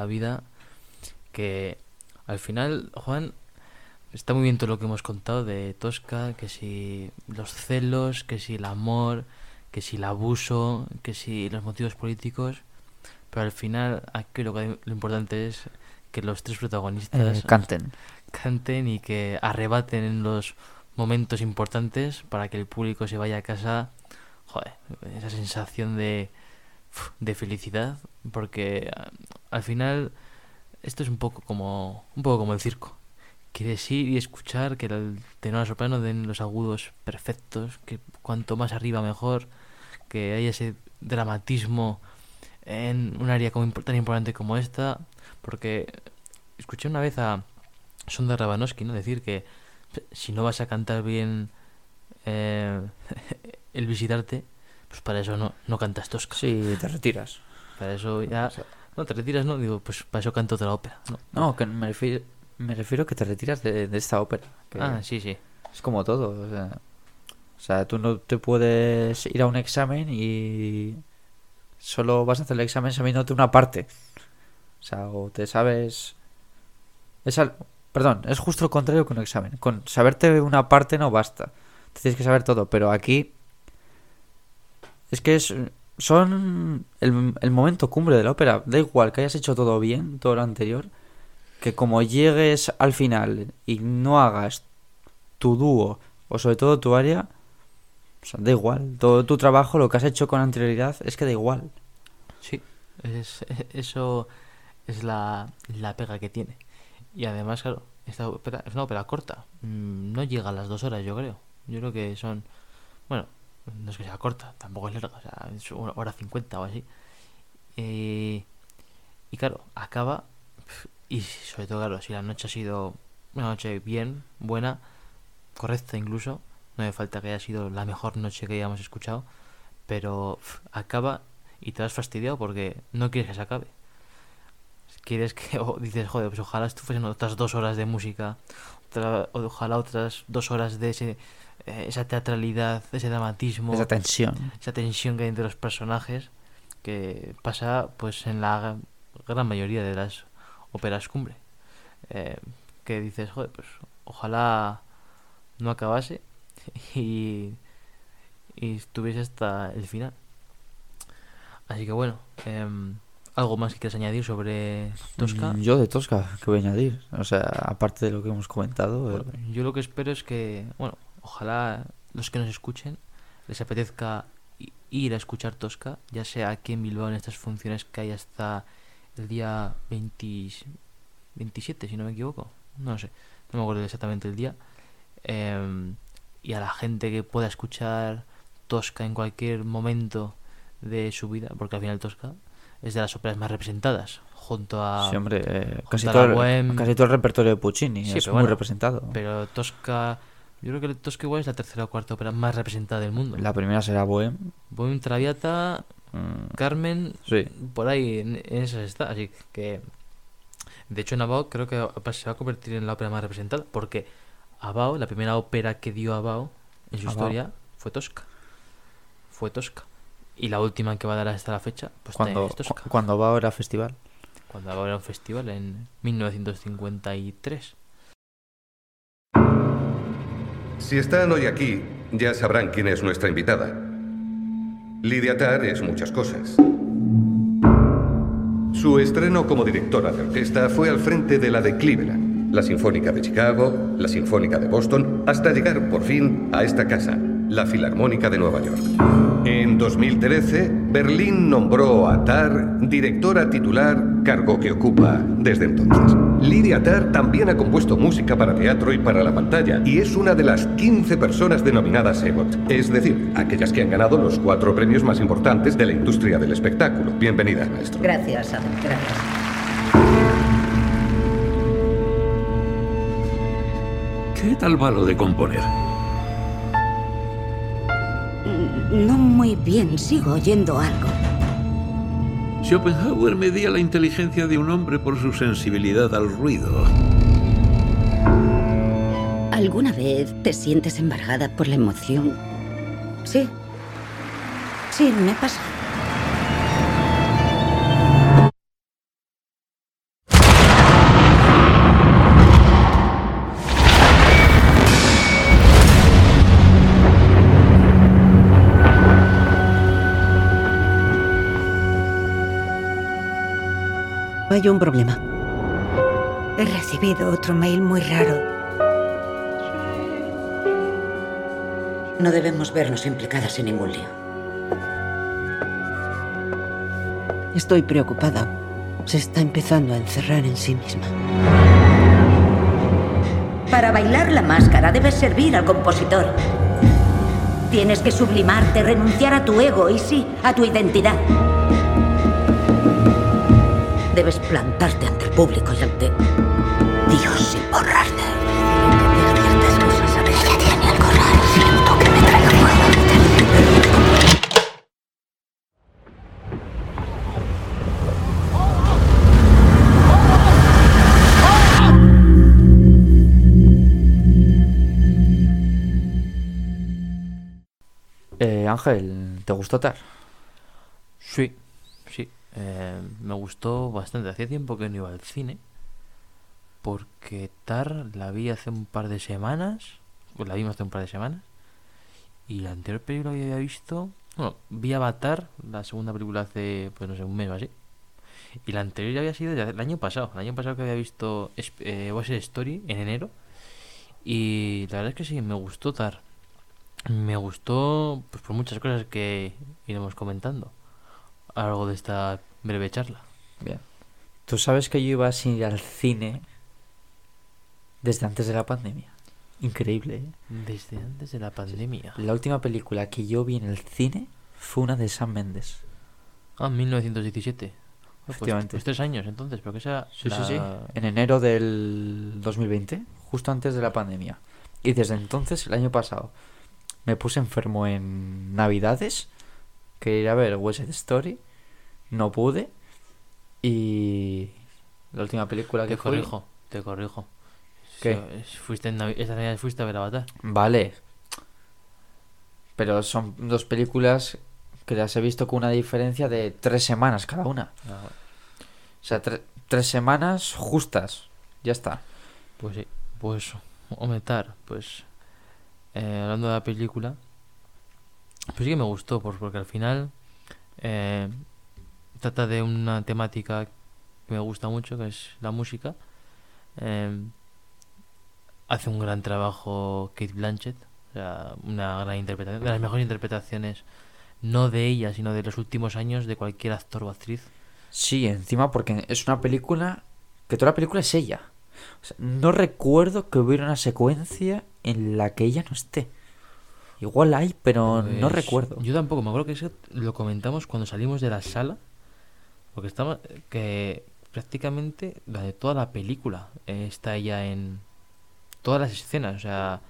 La vida, que al final, Juan, está muy bien todo lo que hemos contado de Tosca, que si los celos, que si el amor, que si el abuso, que si los motivos políticos, pero al final aquí lo, que- lo importante es que los tres protagonistas Eh, canten. canten y que arrebaten en los momentos importantes para que el público se vaya a casa, joder, esa sensación de, de felicidad, porque ah, al final esto es un poco como un poco como el circo. Quieres ir y escuchar que el tenor soprano den los agudos perfectos, que cuanto más arriba mejor, que haya ese dramatismo en un área tan importante como esta, porque escuché una vez a Sonda Rabanowski ¿no? decir que si no vas a cantar bien eh, el visitarte, pues para eso no, no cantas tosca. Sí, te retiras. Para eso ya... No, te retiras, ¿no? Digo, pues para eso canto otra ópera. No. No, que me refiero, me refiero que te retiras de, de esta ópera. que Ah, sí, sí. Es como todo. O sea, o sea, tú no te puedes ir a un examen y solo vas a hacer el examen sabiéndote una parte. O sea, o te sabes... Es al- Perdón, es justo lo contrario con un examen. Con saberte una parte no basta. Te tienes que saber todo, pero aquí... Es que es... Son el, el momento cumbre de la ópera. Da igual que hayas hecho todo bien, todo lo anterior, que como llegues al final y no hagas tu dúo o sobre todo tu área, da igual. Todo tu trabajo, lo que has hecho con anterioridad, es que da igual. Sí, es, eso es la, la pega que tiene. Y además, claro, esta ópera es una ópera corta. Mm, No llega a las dos horas, yo creo. Yo creo que son. Bueno, no es que sea corta, tampoco es larga, o sea, es una hora cincuenta o así. Eh, y claro, acaba. Y sobre todo, claro, si la noche ha sido una noche bien, buena, correcta incluso, no me falta que haya sido la mejor noche que hayamos escuchado, pero acaba y te has fastidiado porque no quieres que se acabe. Quieres que, o dices, joder, pues ojalá esto fuesen otras dos horas de música, ojalá otras dos horas de ese, esa teatralidad, ese dramatismo, Esa tensión. esa tensión que hay entre los personajes que pasa pues en la gran mayoría de las óperas cumbre Eh, que dices joder pues ojalá no acabase y y estuviese hasta el final así que bueno em, algo más que quieras añadir sobre Tosca Mm, Yo de Tosca, que voy a añadir. O sea, aparte de lo que hemos comentado. eh, yo lo que espero es que, bueno, ojalá los que nos escuchen les apetezca ir a escuchar Tosca, ya sea aquí en Bilbao en estas funciones que hay hasta el día 20 27, si no me equivoco. No lo sé, no me acuerdo exactamente el día. Em, y a la gente que pueda escuchar Tosca en cualquier momento de su vida, porque al final Tosca es de las óperas más representadas, junto a... sí, hombre, eh, casi, a todo, el- Bohème. casi todo el repertorio de Puccini Sí, es muy bueno, representado. Pero Tosca, yo creo que Tosca igual es la tercera o cuarta ópera más representada del mundo. La primera será Bohème. Bohème Traviata, mm, Carmen, sí. por ahí en, en esas está. Así que, de hecho, Nabao creo que se va a convertir en la ópera más representada. Porque Abao, la primera ópera que dio Abao en su Abao. historia fue Tosca. Fue Tosca. Y la última que va a dar hasta la fecha, pues Cuando, es Tosca. cu- cuando va ahora a festival. Cuando Abao era un festival en 1953. Si están hoy aquí, ya sabrán quién es nuestra invitada. Lidia Tarr es muchas cosas. Su estreno como directora de orquesta fue al frente de la de Cleveland, la Sinfónica de Chicago, la Sinfónica de Boston, hasta llegar por fin a esta casa, la Filarmónica de Nueva York. En 2013, Berlín nombró a Tarr directora titular, cargo que ocupa desde entonces. Lidia Tarr también ha compuesto música para teatro y para la pantalla y es una de las 15 personas denominadas EGOT, es decir, aquellas que han ganado los cuatro premios más importantes de la industria del espectáculo. Bienvenida, maestro. Gracias, Adam, gracias. ¿Qué tal va lo de componer? No muy bien, sigo oyendo algo. Schopenhauer medía la inteligencia de un hombre por su sensibilidad al ruido. ¿Alguna vez te sientes embargada por la emoción? Sí. Sí, me pasa. Hay un problema. He recibido otro mail muy raro. No debemos vernos implicadas en ningún lío. Estoy preocupada. Se está empezando a encerrar en sí misma. Para bailar la máscara debes servir al compositor. Tienes que sublimarte, renunciar a tu ego y sí, a tu identidad. Debes plantarte ante el público y ante Dios sin borrarte. Ciertas cosas a veces tiene algo raro. Siento que me fuego. Eh, Ángel, ¿te gustó Tar? Sí. Eh, me gustó bastante. Hacía tiempo que no iba al cine. Porque Tar la vi hace un par de semanas. Pues la vimos hace un par de semanas. Y la anterior película había visto. Bueno, vi Avatar, la segunda película hace, pues no sé, un mes o así. Y la anterior ya había sido ya el año pasado. El año pasado que había visto eh, Story en enero. Y la verdad es que sí, me gustó Tar. Me gustó pues por muchas cosas que iremos comentando. Algo de esta breve charla. Bien. Tú sabes que yo iba sin ir al cine desde antes de la pandemia. Increíble, ¿eh? Desde antes de la pandemia. La última película que yo vi en el cine fue una de Sam Mendes. Ah, 1917. Ah, Pues, Efectivamente. pues tres años entonces, porque esa... Sí, sí, sí. En enero del 2020, justo antes de la pandemia. Y desde entonces, el año pasado, me puse enfermo en Navidades. Que ir a ver West Side Story. No pude. Y la última película que Te fui- corrijo, te corrijo. ¿Qué? Fuiste en Navi- esta Navidad fuiste a ver Avatar. Vale. Pero son dos películas que las he visto con una diferencia de tres semanas cada una. O sea, tre- tres semanas justas. Ya está. Pues sí, pues Ometar, pues eh, hablando de la película, pues sí que me gustó, porque al final eh, trata de una temática que me gusta mucho, que es la música. Eh, hace un gran trabajo Kate Blanchett, o sea, una gran interpretación, de las mejores interpretaciones, no de ella, sino de los últimos años de cualquier actor o actriz. Sí, encima porque es una película que toda la película es ella. No recuerdo que hubiera una secuencia en la que ella no esté. Igual hay, pero no Pues, recuerdo. Yo tampoco, me acuerdo que eso lo comentamos cuando salimos de la sala. Porque estamos. que prácticamente de toda la película eh, está ella en todas las escenas. O sea,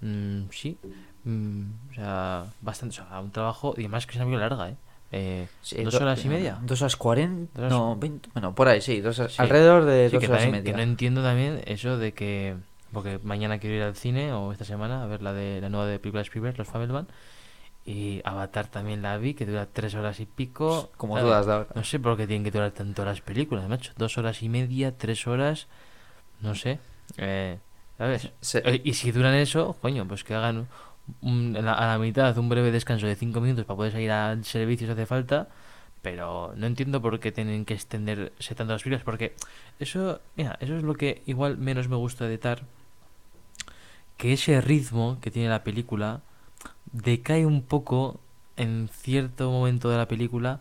mm, sí. mm, o sea, bastante. O sea, un trabajo. Y además que es una película larga, ¿eh? Eh, Sí, dos do- horas y media. Dos horas cuarenta. No, veinte. Bueno, por ahí, sí. Dos horas- Sí. Alrededor de Sí, dos horas y también- que media. no entiendo también eso de que. Porque mañana quiero ir al cine o esta semana a ver la de la nueva de película de Spielberg, Los Fabelman. Y Avatar también la vi, que dura tres horas y pico. Como todas ahora. No sé por qué tienen que durar tanto las películas, macho. Dos horas y media, tres horas. No sé. Eh, ¿Sabes? Eh, Y si duran eso, coño, pues que hagan un- a la- a la mitad un breve descanso de cinco minutos para poder salir al servicio si hace falta. Pero no entiendo por qué tienen que extenderse tanto las películas. Porque eso, mira, eso es lo que igual menos me gusta de Tar. Que ese ritmo que tiene la película decae un poco en cierto momento de la película.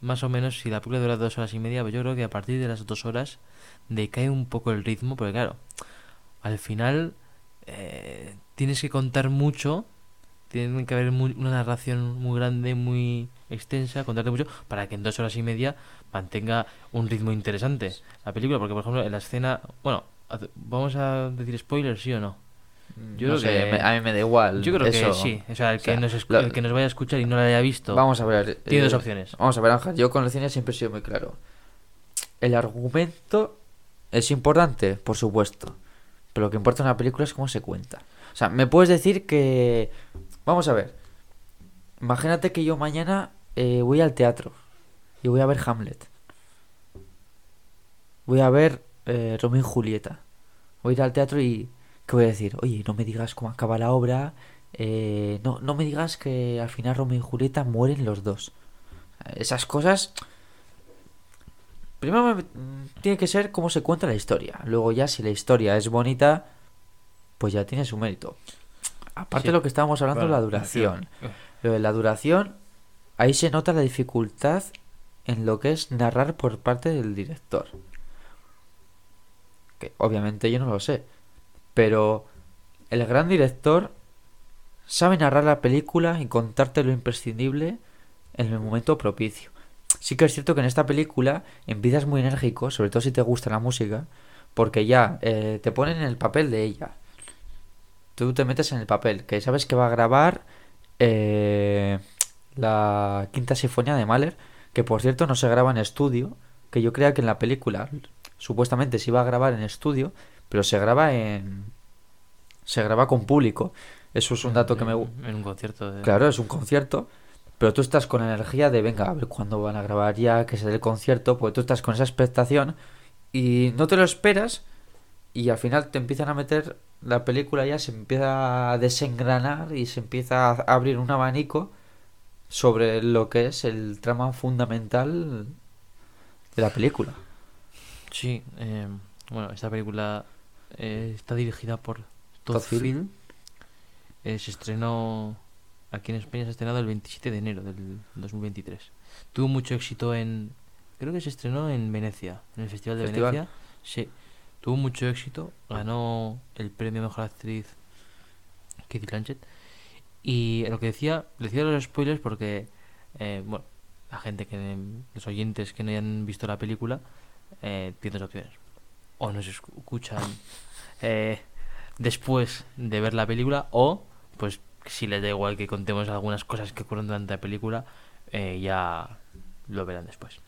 Más o menos, si la película dura dos horas y media, pues yo creo que a partir de las dos horas decae un poco el ritmo. Porque claro, al final eh, tienes que contar mucho. Tiene que haber una narración muy grande, muy extensa, contarte mucho, para que en dos horas y media mantenga un ritmo interesante la película. Porque, por ejemplo, en la escena. Bueno, ¿vamos a decir spoilers, sí o no? Yo no creo sé, que- a mí me da igual. Yo creo eso. que sí. O sea, el, O que nos escu- lo- el que nos vaya a escuchar y no la haya visto. Vamos a ver. Tiene dos eh, opciones. Vamos a ver, Ángel. Yo con el cine siempre he sido muy claro. El argumento es importante, por supuesto. Pero lo que importa en una película es cómo se cuenta. O sea, me puedes decir que. Vamos a ver. Imagínate que yo mañana eh, voy al teatro y voy a ver Hamlet. Voy a ver eh, Romeo y Julieta. Voy a ir al teatro y. ¿Qué voy a decir? Oye, no me digas cómo acaba la obra. eh, no, no me digas que al final Romeo y Julieta mueren los dos. Esas cosas. Primero me- mm, tiene que ser cómo se cuenta la historia. Luego ya si la historia es bonita, pues ya tiene su mérito. Aparte Sí. de lo que estábamos hablando, Claro, la duración. eh, Lo de la duración, ahí se nota la dificultad en lo que es narrar por parte del director. Que obviamente yo no lo sé. Pero el gran director sabe narrar la película y contarte lo imprescindible en el momento propicio. Sí que es cierto que en esta película empiezas muy enérgico, sobre todo si te gusta la música, porque ya eh, te ponen en el papel de ella. Tú te metes en el papel, que sabes que va a grabar eh, la quinta sinfonía de Mahler, que por cierto no se graba en estudio, que yo creía que en la película supuestamente se iba a grabar en estudio, pero se graba en se graba con público. Eso es un dato que me en, un concierto. De... Claro, es un concierto, pero tú estás con la energía de, venga, a ver cuándo van a grabar ya, que se dé el concierto, porque tú estás con esa expectación y no te lo esperas y al final te empiezan a meter, la película ya se empieza a desengranar y se empieza a abrir un abanico sobre lo que es el trama fundamental de la película. Sí, eh, bueno, esta película eh, está dirigida por Todd Todd. Field. Eh, se estrenó aquí en España, se ha estrenado el 27 de enero del 2023. tuvo mucho éxito en... Creo que se estrenó en Venecia, en el Festival de Festival. Venecia. Sí, tuvo mucho éxito, ganó el premio Mejor Actriz Katie Blanchett. Y lo que decía, decía los spoilers porque, eh, bueno, la gente que, los oyentes que no hayan visto la película, eh, tienen dos opciones. O nos escuchan eh, después de ver la película, o, pues, si les da igual que contemos algunas cosas que ocurren durante la película, eh, ya lo verán después.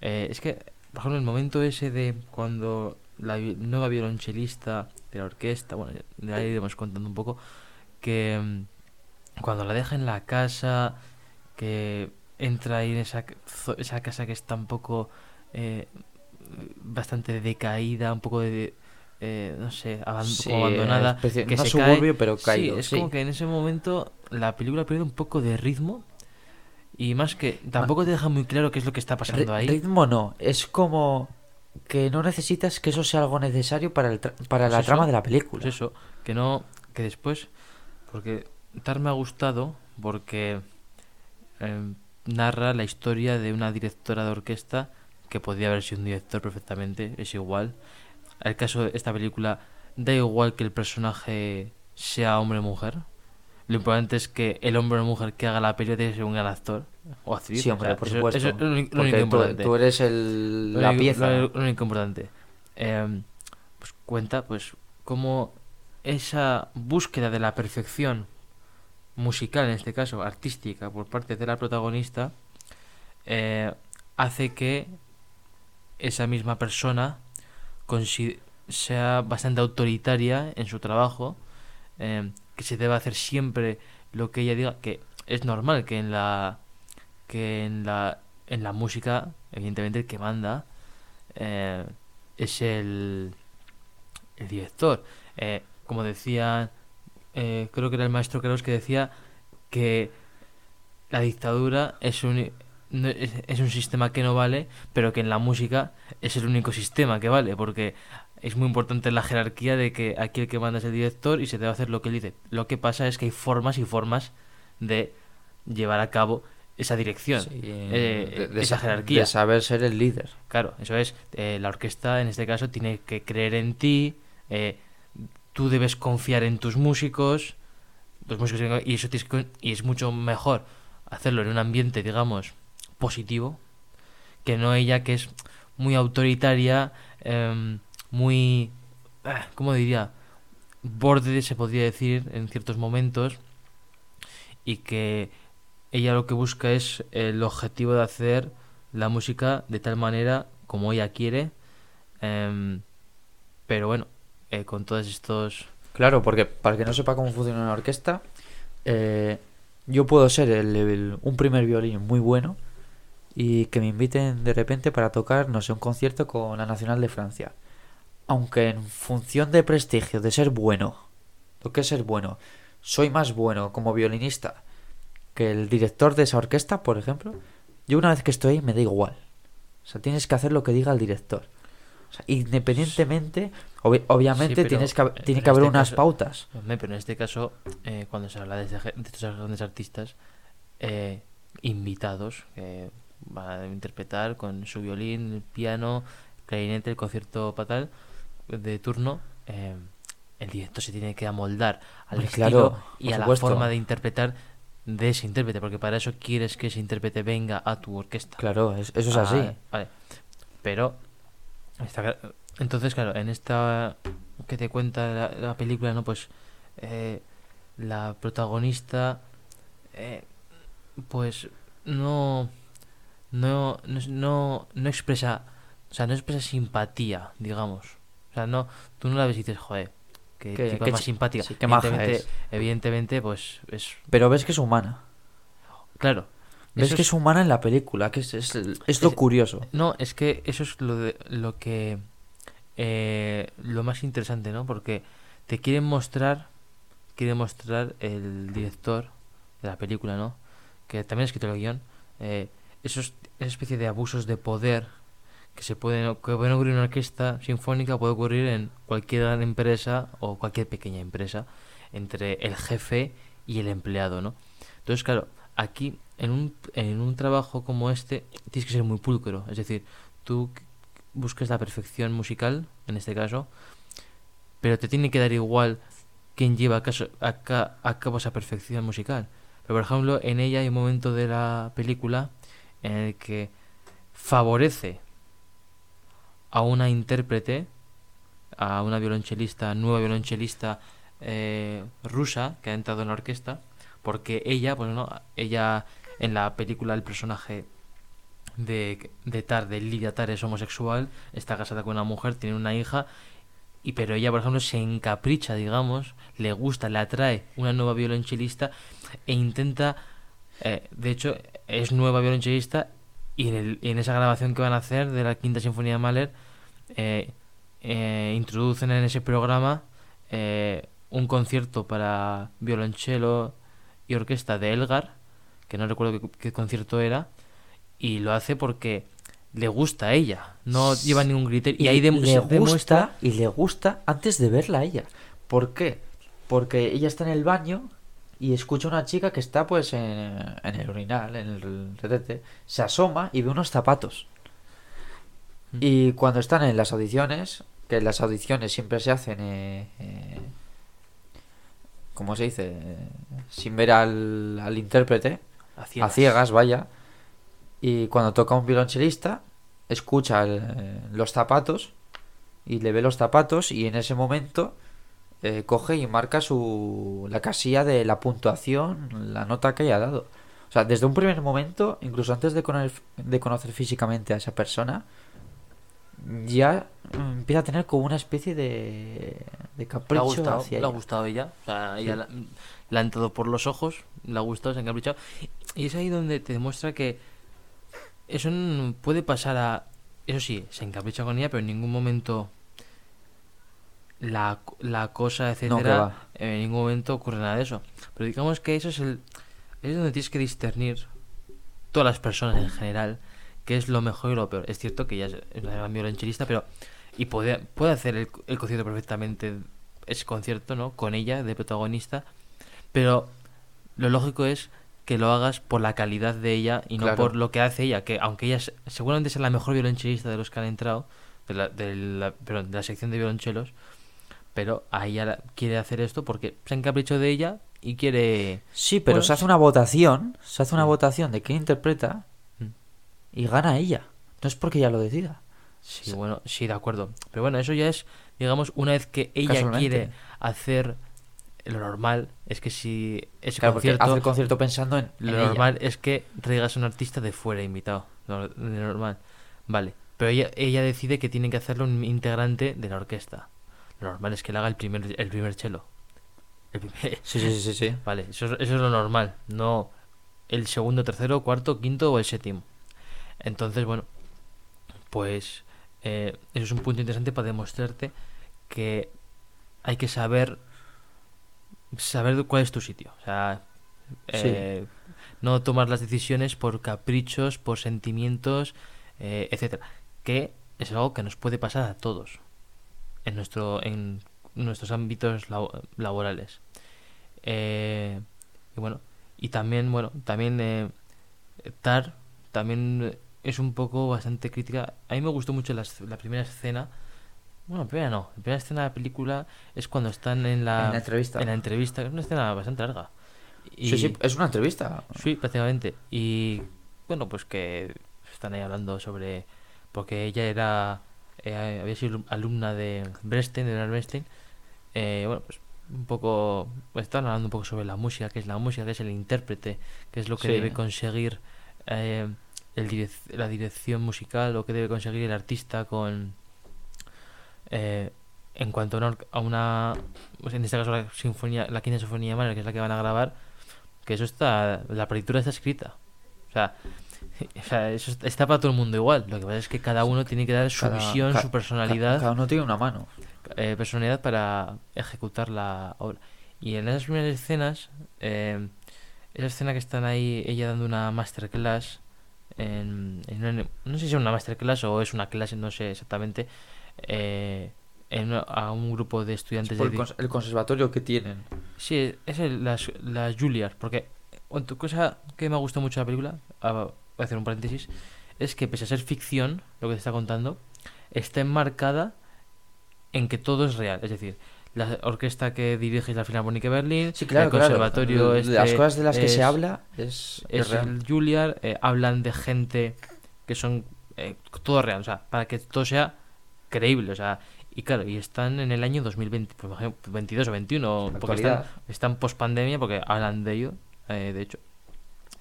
Eh, es que, por ejemplo, el momento ese de cuando la nueva violonchelista de la orquesta, bueno, de ahí iremos contando un poco, que mm, cuando la deja en la casa, que entra ahí en esa, esa casa que está un poco bastante decaída, un poco de, eh, no sé, Sí, abandonada, especie- que no se suburbio, cae. pero Sí, es sí. como que en ese momento la película pierde un poco de ritmo y más que tampoco te deja muy claro qué es lo que está pasando ahí. Ritmo no, es como que no necesitas que eso sea algo necesario para, el tra- para la Pues trama eso, de la película. Pues eso, que no, que después, porque Tar me ha gustado porque eh, narra la historia de una directora de orquesta que podría haber sido un director perfectamente, es igual. El caso de esta película, da igual que el personaje sea hombre o mujer. Lo importante es que el hombre o mujer que haga la película tiene que ser un gran actor o actriz. Sí, o hombre, sea, por eso- supuesto. eso es lo único- Porque tú, importante. tú eres el, Lo la único- pieza. Lo, lo único importante. Eh, pues cuenta, pues, cómo esa búsqueda de la perfección musical, en este caso artística, por parte de la protagonista, eh, hace que esa misma persona sea bastante autoritaria en su trabajo, eh, que se debe hacer siempre lo que ella diga, que es normal que en la que en la en la música, evidentemente el que manda eh, es el director. Eh, como decía, eh, creo que era el maestro Creos que decía que la dictadura es un, es, es un sistema que no vale, pero que en la música es el único sistema que vale, porque es muy importante la jerarquía de que aquí el que manda es el director y se debe hacer lo que él dice. Lo que pasa es que hay formas y formas de llevar a cabo esa dirección, Sí, eh, de- de esa sa- jerarquía. De saber ser el líder. Claro, eso es. eh, la orquesta en este caso tiene que creer en ti. eh, tú debes confiar en tus músicos. Los músicos y eso tienes que- y es mucho mejor hacerlo en un ambiente, digamos, positivo, que no ella que es muy autoritaria, em, muy, ah, ¿cómo diría? Borde, se podría decir, en ciertos momentos, y que ella lo que busca es el objetivo de hacer la música de tal manera como ella quiere, em, pero bueno, eh, con todos estos... Claro, porque para que no sepa cómo funciona una orquesta, eh, yo puedo ser el- un primer violín muy bueno y que me inviten de repente para tocar, no sé, un concierto con la Nacional de Francia. Aunque en función de prestigio, de ser bueno, lo que es ser bueno, soy más bueno como violinista que el director de esa orquesta, por ejemplo, yo una vez que estoy ahí me da igual. O sea, tienes que hacer lo que diga el director. O sea, independientemente, obvi- obviamente tienes que, eh, tiene en que haber este unas caso- pautas. Pero en este caso, eh, cuando se habla de, de estos grandes artistas, eh, invitados que van a interpretar con su violín, el piano, clarinete, el concierto patal de turno, eh, el director se tiene que amoldar al Hombre, estilo claro, y a supuesto. la forma de interpretar de ese intérprete, porque para eso quieres que ese intérprete venga a tu orquesta. Claro, es- eso es Ah, así. Vale. Pero está entonces claro, en esta que te cuenta la, la película, no, pues eh, la protagonista, eh, pues no, no, no, no, no expresa, o sea, no expresa simpatía, digamos. O sea, no, tú no la ves y dices, joder, que Qué- más simpática. sí, qué maja evidentemente, es. evidentemente, pues es Pero ves que es humana. claro. Ves eso que es- es humana en la película, que es, es, es lo Es- curioso. No, es que eso es lo, de, lo que... eh, lo más interesante, ¿no? Porque te quieren mostrar, quiere mostrar el director de la película, ¿no? Que también ha escrito el guion. eh, esos, esa especie de abusos de poder que se pueden, que pueden ocurrir en una orquesta sinfónica, puede ocurrir en cualquier empresa o cualquier pequeña empresa, entre el jefe y el empleado, ¿no? Entonces, claro, aquí, en un, en un trabajo como este, tienes que ser muy pulcro. Es decir, tú buscas la perfección musical, en este caso, pero te tiene que dar igual quién lleva a, a cabo esa perfección musical. Pero, por ejemplo, en ella hay un momento de la película en el que favorece a una intérprete, a una violonchelista, nueva violonchelista eh, rusa que ha entrado en la orquesta, porque ella, pues no, ella en la película el personaje de, de Tar, de Lidia Tar es homosexual, está casada con una mujer, tiene una hija, y pero ella, por ejemplo, se encapricha, digamos, le gusta, le atrae una nueva violonchelista e intenta, eh, de hecho, es nueva violonchelista y en, el- en esa grabación que van a hacer de la Quinta Sinfonía de Mahler, eh, eh, introducen en ese programa eh, un concierto para violonchelo y orquesta de Elgar, que no recuerdo qué, qué concierto era, y lo hace porque le gusta a ella, no lleva ningún criterio. Y, ahí dem- le gusta demuestra y le gusta antes de verla a ella. ¿Por qué? Porque ella está en el baño y escucha a una chica que está pues en, en el urinal, en el retete, se asoma y ve unos zapatos. Mm. Y cuando están en las audiciones, que las audiciones siempre se hacen, eh, eh, ¿cómo se dice? Sin ver al, al intérprete, a a ciegas. vaya. Y cuando toca un violonchelista, escucha el- los zapatos y le ve los zapatos y en ese momento eh, coge y marca su la casilla de la puntuación, la nota que haya dado. O sea, desde un primer momento, incluso antes de conocer, de conocer físicamente a esa persona, ya empieza a tener como una especie de, de Le ha capricho gustado, hacia le ha ella. gustado ella. O sea, ella la, la ha entrado por los ojos, le ha gustado, se ha encaprichado. Y es ahí donde te demuestra que eso puede pasar a. Eso sí, se encapricha con ella, pero en ningún momento la, la cosa, etcétera, en ningún momento ocurre nada de eso. Pero digamos que eso es el. Es donde tienes que discernir todas las personas en general, que es lo mejor y lo peor. Es cierto que ella es es una gran violonchelista, pero. Y puede, puede hacer el, el concierto perfectamente, ese concierto, ¿no? Con ella de protagonista, pero lo lógico es que lo hagas por la calidad de ella y no Claro. por lo que hace ella, que aunque ella es- seguramente sea la mejor violonchelista de los que han entrado, de la, de la, perdón, de la sección de violonchelos, pero a ella la- quiere hacer esto porque se ha encaprichado de ella y quiere... Sí, pero Bueno, se hace una votación, se hace una Sí. votación de quién interpreta Mm. y gana ella. No es porque ella lo decida. Sí, bueno, sí, de acuerdo. Pero bueno, eso ya es, digamos, una vez que ella quiere hacer lo normal, es que si ese Claro, concierto... hace el concierto pensando en, Lo en ella. normal es que traigas a un artista de fuera invitado. Lo, lo normal. Vale. Pero ella, ella decide que tiene que hacerlo un integrante de la orquesta. Lo normal es que le haga el primer, el primer chelo. El primer- Sí, sí, sí, sí. Vale, eso, es- eso es lo normal. No el segundo, tercero, cuarto, quinto o el séptimo. Entonces, bueno, pues eh, eso es un punto interesante para demostrarte que hay que saber saber cuál es tu sitio. O sea, eh, no tomar las decisiones por caprichos, por sentimientos, eh, etcétera. Que es algo que nos puede pasar a todos en nuestro en nuestros ámbitos labo- laborales. Eh, y bueno, y también, bueno, también eh, Tar también es un poco bastante crítica. A mí me gustó mucho la, la primera escena. Bueno, la primera no. La primera escena de la película es cuando están en la, En la entrevista. En la entrevista. Es una escena bastante larga. Y, Sí, sí, es una entrevista. Sí, prácticamente. Y bueno, pues que están ahí hablando sobre. Porque ella era. Eh, había sido alumna de Bernstein, de Leonard Bernstein. Eh, bueno, pues un poco. Pues estaban hablando un poco sobre la música, que es la música, que es el intérprete, que es lo que Sí. debe conseguir eh, el direc- la dirección musical, lo que debe conseguir el artista con. eh, en cuanto a una, a una pues en este caso la sinfonía la quinta sinfonía de Mahler que es la que van a grabar que eso está la partitura está escrita o sea, o sea, eso está- para todo el mundo igual lo que pasa es que cada uno tiene que dar su Cada- visión ca- su personalidad ca- Cada uno tiene una mano. eh, personalidad para ejecutar la obra. Y en esas primeras escenas, eh, esa escena que están ahí, ella dando una masterclass, en, en una- no sé si es una masterclass o es una clase, no sé exactamente, eh, en a un grupo de estudiantes Por de... el, cons- el conservatorio que tienen. Sí, es el- las, las Juilliard, porque otra cosa que me ha gustado mucho de la película, ah, voy a hacer un paréntesis, es que pese a ser ficción, lo que te está contando, está enmarcada en que todo es real. Es decir, la orquesta que dirige es la Filarmónica de Berlín, Sí, claro, el claro. conservatorio Las este cosas de las que es- se habla es, es es real. el Juilliard, eh, hablan de gente que son eh, todo real, o sea, para que todo sea creíble, o sea, y claro, y están en el año 2020, pues, imagino, 22 o 21, porque están, están post pandemia, porque hablan de ello, eh, de hecho.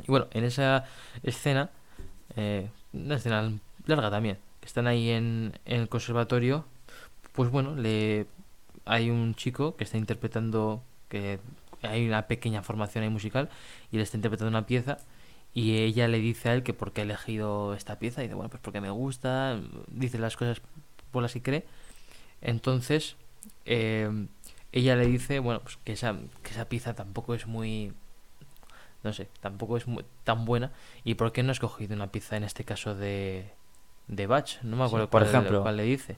Y bueno, en esa escena, eh, una escena larga también, que están ahí en, el conservatorio, pues bueno, le hay un chico que está interpretando, que hay una pequeña formación ahí musical, y le está interpretando una pieza, y ella le dice a él que por qué ha elegido esta pieza, y dice, bueno, pues porque me gusta, dice las cosas por las que cree. Entonces, eh, ella le dice, bueno, pues que esa, que esa pieza tampoco es muy, no sé, tampoco es muy- tan buena, y por qué no ha escogido una pieza en este caso de, de Bach, no me Sí, acuerdo por cuál, ejemplo. cuál le dice.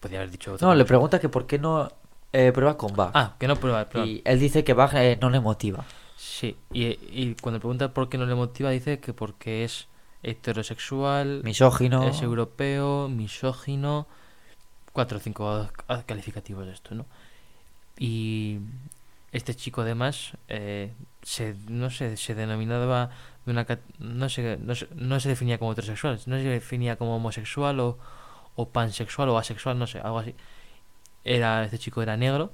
Podría haber dicho otra No, le pregunta que por qué no eh, prueba con Bach. Ah, que no prueba, prueba. y él dice que Bach eh, no le motiva. Sí, y, y cuando le pregunta por qué no le motiva, dice que porque es heterosexual, Misógino. es europeo, misógino, cuatro o cinco calificativos de esto, ¿no? Y este chico además eh, se, no sé, se denominaba de una no se, no, se, no se definía como heterosexual, no se definía como homosexual o, o pansexual o asexual, no sé, algo así. Era, este chico era negro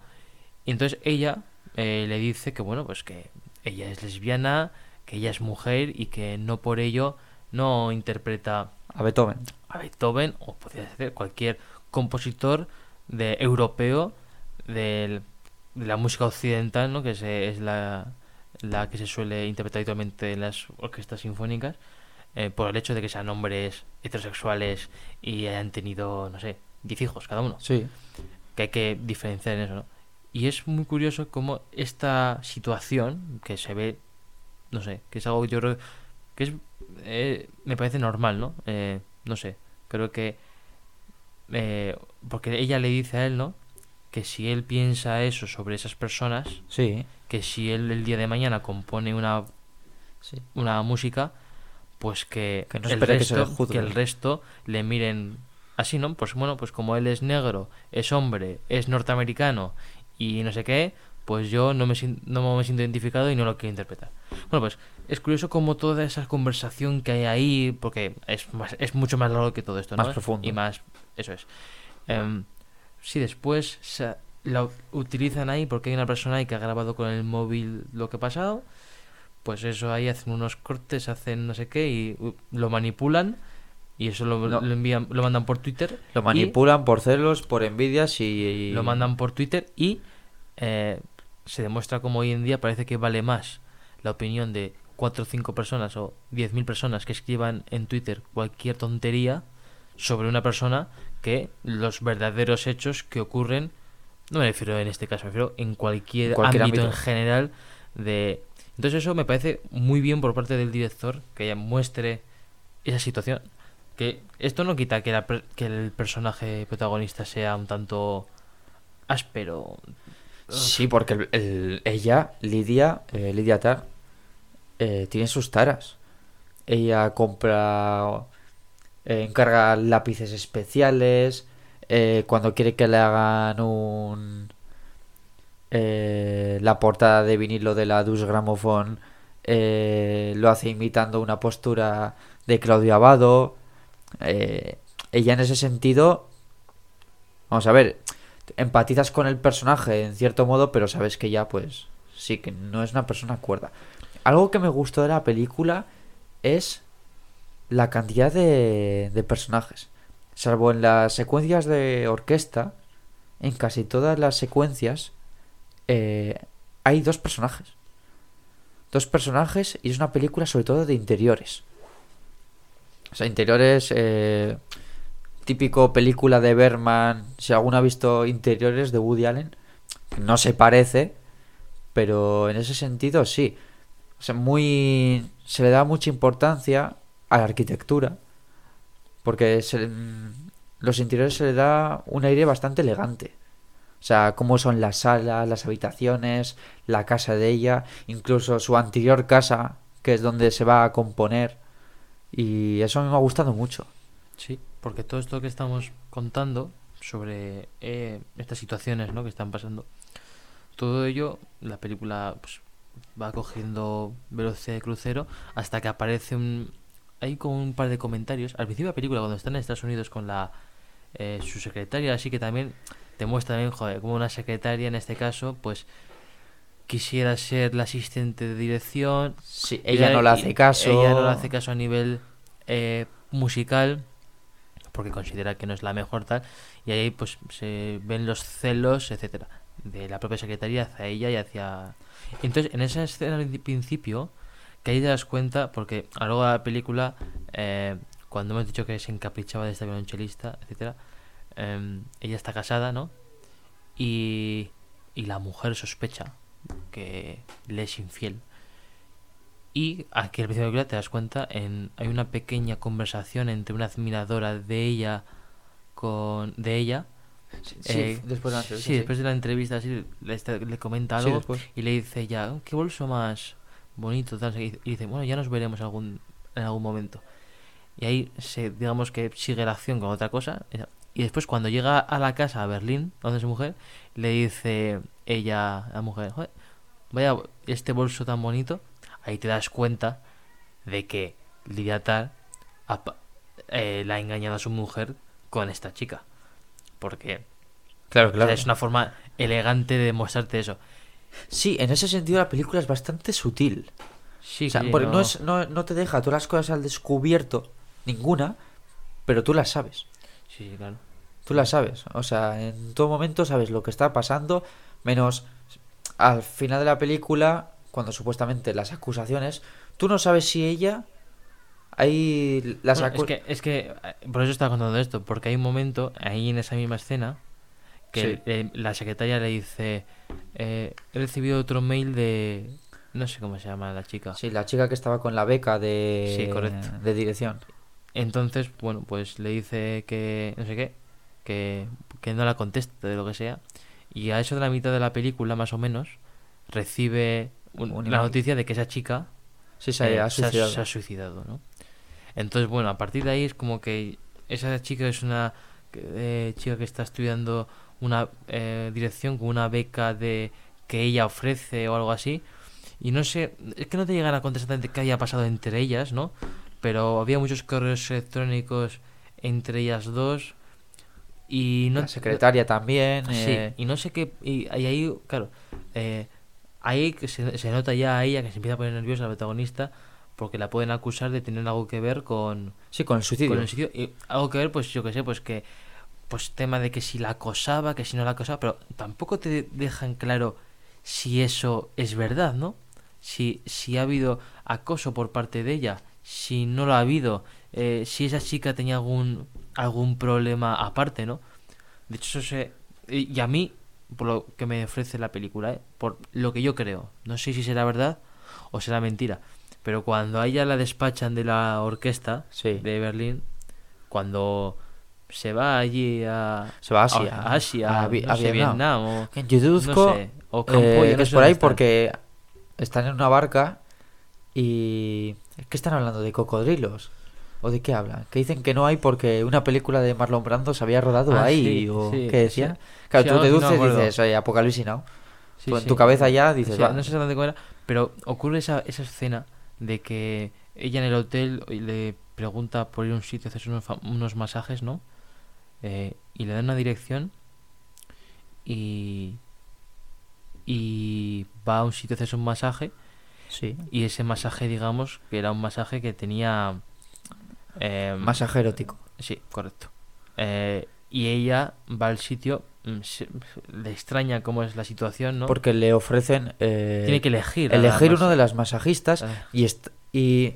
y entonces ella eh, le dice que bueno, pues que ella es lesbiana, que ella es mujer y que no por ello no interpreta A Beethoven. a Beethoven o podría ser cualquier compositor de europeo del- de la música occidental, ¿no? que se- es la, la que se suele interpretar habitualmente en las orquestas sinfónicas, eh, por el hecho de que sean hombres heterosexuales y hayan tenido, no sé, 10 hijos cada uno Sí. que hay que diferenciar en eso, ¿no? Y es muy curioso cómo esta situación, que se ve, no sé, que es algo que yo creo que es, eh, me parece normal, ¿no? Eh, no sé, creo que, eh, porque ella le dice a él, ¿no? Que si él piensa eso sobre esas personas, Sí. que si él el día de mañana compone una, Sí. una música, pues que, Que no el que resto, que el resto le miren así, ¿no? Pues bueno, pues como él es negro, es hombre, es norteamericano y no sé qué, pues yo no me, no me siento identificado y no lo quiero interpretar. Bueno, pues es curioso como toda esa conversación que hay ahí, porque es, más, es mucho más largo que todo esto, ¿no? Más profundo. Y más, eso es. Em, si después se, la utilizan ahí porque hay una persona ahí que ha grabado con el móvil lo que ha pasado, pues eso ahí hacen unos cortes, hacen no sé qué y lo manipulan y eso lo, No. lo envían, lo mandan por Twitter. Lo manipulan por celos, por envidias y... y- lo mandan por Twitter y eh, se demuestra como hoy en día parece que vale más la opinión de cuatro o cinco personas o 10.000 personas que escriban en Twitter cualquier tontería sobre una persona que los verdaderos hechos que ocurren, no me refiero en este caso, me refiero en cualquier, Cualquier ámbito, ámbito. en general de... Entonces eso me parece muy bien por parte del director que ella muestre esa situación. Que esto no quita que, la per- que el personaje protagonista sea un tanto áspero. Sí, porque el- el- ella, Lidia, eh, Lidia Tag, eh, tiene sus taras. Ella compra, eh, encarga lápices especiales, eh, cuando quiere que le hagan un... eh, la portada de vinilo de la Dus Gramophone lo hace imitando una postura de Claudio Abado. Ella en ese sentido, vamos a ver, empatizas con el personaje en cierto modo, pero sabes que ya pues sí que no es una persona cuerda. Algo que me gustó de la película es la cantidad de, de personajes. Salvo en las secuencias de orquesta, en casi todas las secuencias eh, hay dos personajes. Dos personajes y es una película sobre todo de interiores. O sea, interiores... eh, típico película de Berman. Si alguno ha visto interiores de Woody Allen, no se parece, pero en ese sentido sí. O sea, muy. Se le da mucha importancia a la arquitectura, porque se- los interiores se le da un aire bastante elegante. O sea, cómo son las salas, las habitaciones, la casa de ella, incluso su anterior casa, que es donde se va a componer. Y eso me ha gustado mucho. Sí, porque todo esto que estamos contando sobre eh, estas situaciones ¿no? que están pasando, todo ello, la película pues, va cogiendo velocidad de crucero hasta que aparece un... Hay como un par de comentarios. Al principio de la película, cuando están en Estados Unidos con la eh, su secretaria, así que también te muestra también, joder, como una secretaria en este caso, pues quisiera ser la asistente de dirección. Sí, ella no le hace caso. Ella no le hace caso a nivel eh, musical porque considera que no es la mejor tal y ahí pues se ven los celos etcétera de la propia secretaria hacia ella y hacia entonces en esa escena de principio que ahí te das cuenta porque a lo largo de la película eh, cuando hemos dicho que se encaprichaba de esta violonchelista etcétera em, ella está casada no y y la mujer sospecha que le es infiel y aquí al principio de la película te das cuenta, en, hay una pequeña conversación entre una admiradora de ella con de ella. Sí, eh, después de la entrevista, sí, sí. después de la entrevista así, le, le comenta Sí, algo y le dice ya, "Oh, qué bolso más bonito, tal", y dice, bueno, ya nos veremos algún, en algún momento. Y ahí se, digamos que sigue la acción con otra cosa. Y después cuando llega a la casa a Berlín, donde es su mujer, le dice ella a la mujer, "Joder, vaya este bolso tan bonito. Ahí te das cuenta de que Lidia Tar ha pa- eh, la ha engañado a su mujer con esta chica. Porque Claro, o sea, claro. es una forma elegante de mostrarte eso. Sí, en ese sentido la película es bastante sutil. Sí, O sea, sí, porque no- no, es, no, no te deja todas las cosas al descubierto, ninguna, pero tú las sabes. Sí, sí, claro. Tú las sabes. O sea, en todo momento sabes lo que está pasando, menos al final de la película, cuando supuestamente las acusaciones, tú no sabes si ella... Hay las Bueno, es que, es que eh, por eso estaba contando esto, porque hay un momento ahí en esa misma escena que Sí. la secretaria le dice, eh, he recibido otro mail de... No sé cómo se llama la chica. Sí, la chica que estaba con la beca de, Sí, correcto. de dirección. Entonces, bueno, pues le dice que no sé qué, que, que no la conteste de lo que sea. Y a eso de la mitad de la película, más o menos, recibe un- Un la noticia de que esa chica Sí, se ha eh, suicidado. se ha suicidado, ¿no? Entonces, bueno, a partir de ahí es como que esa chica es una eh, chica que está estudiando una eh, dirección con una beca de que ella ofrece o algo así. Y no sé, es que no te llegan a exactamente qué haya pasado entre ellas, ¿no? Pero había muchos correos electrónicos entre ellas dos. Y no la secretaria también. Sí, eh, y no sé qué. Y, y ahí, claro, eh, ahí que se, se nota ya a ella que se empieza a poner nerviosa la protagonista porque la pueden acusar de tener algo que ver con, Sí, con el suicidio. con el suicidio. Y algo que ver, pues yo que sé, pues que. Pues tema de que si la acosaba, que si no la acosaba, pero tampoco te dejan claro si eso es verdad, ¿no? Si, si ha habido acoso por parte de ella, si no lo ha habido, eh, si esa chica tenía algún, algún problema aparte, ¿no? De hecho, eso se... Y a mí, por lo que me ofrece la película, ¿eh? por lo que yo creo, no sé si será verdad o será mentira, pero cuando a ella la despachan de la orquesta Sí. de Berlín, cuando se va allí a... Se va a Asia. A, Asia, A Vi- no a sé, Vietnam. O... Yuduzco, no sé, o eh, Camboya, no que es por ahí están. porque están en una barca y... Es que están hablando de cocodrilos. ¿O de qué hablan? Que dicen que no hay porque una película de Marlon Brando se había rodado Ah, ahí. sí, ¿O sí, qué decía? sí. Claro, Sí, tú no deduces y dices, oye, Apocalipsis Now. Tú en tu cabeza ya dices, Sí, va. no sé exactamente cómo era, pero ocurre esa, esa escena de que ella en el hotel le pregunta por ir a un sitio a hacerse unos, unos masajes, ¿no? Eh, y le dan una dirección y, y va a un sitio a hacerse un masaje Sí. y ese masaje, digamos, que era un masaje que tenía... eh, Masaje erótico. Sí, correcto. Eh, y ella va al sitio, mm, se- le extraña cómo es la situación, ¿no? Porque le ofrecen... eh, Tiene que elegir. elegir uno de las masajistas Ah. y, y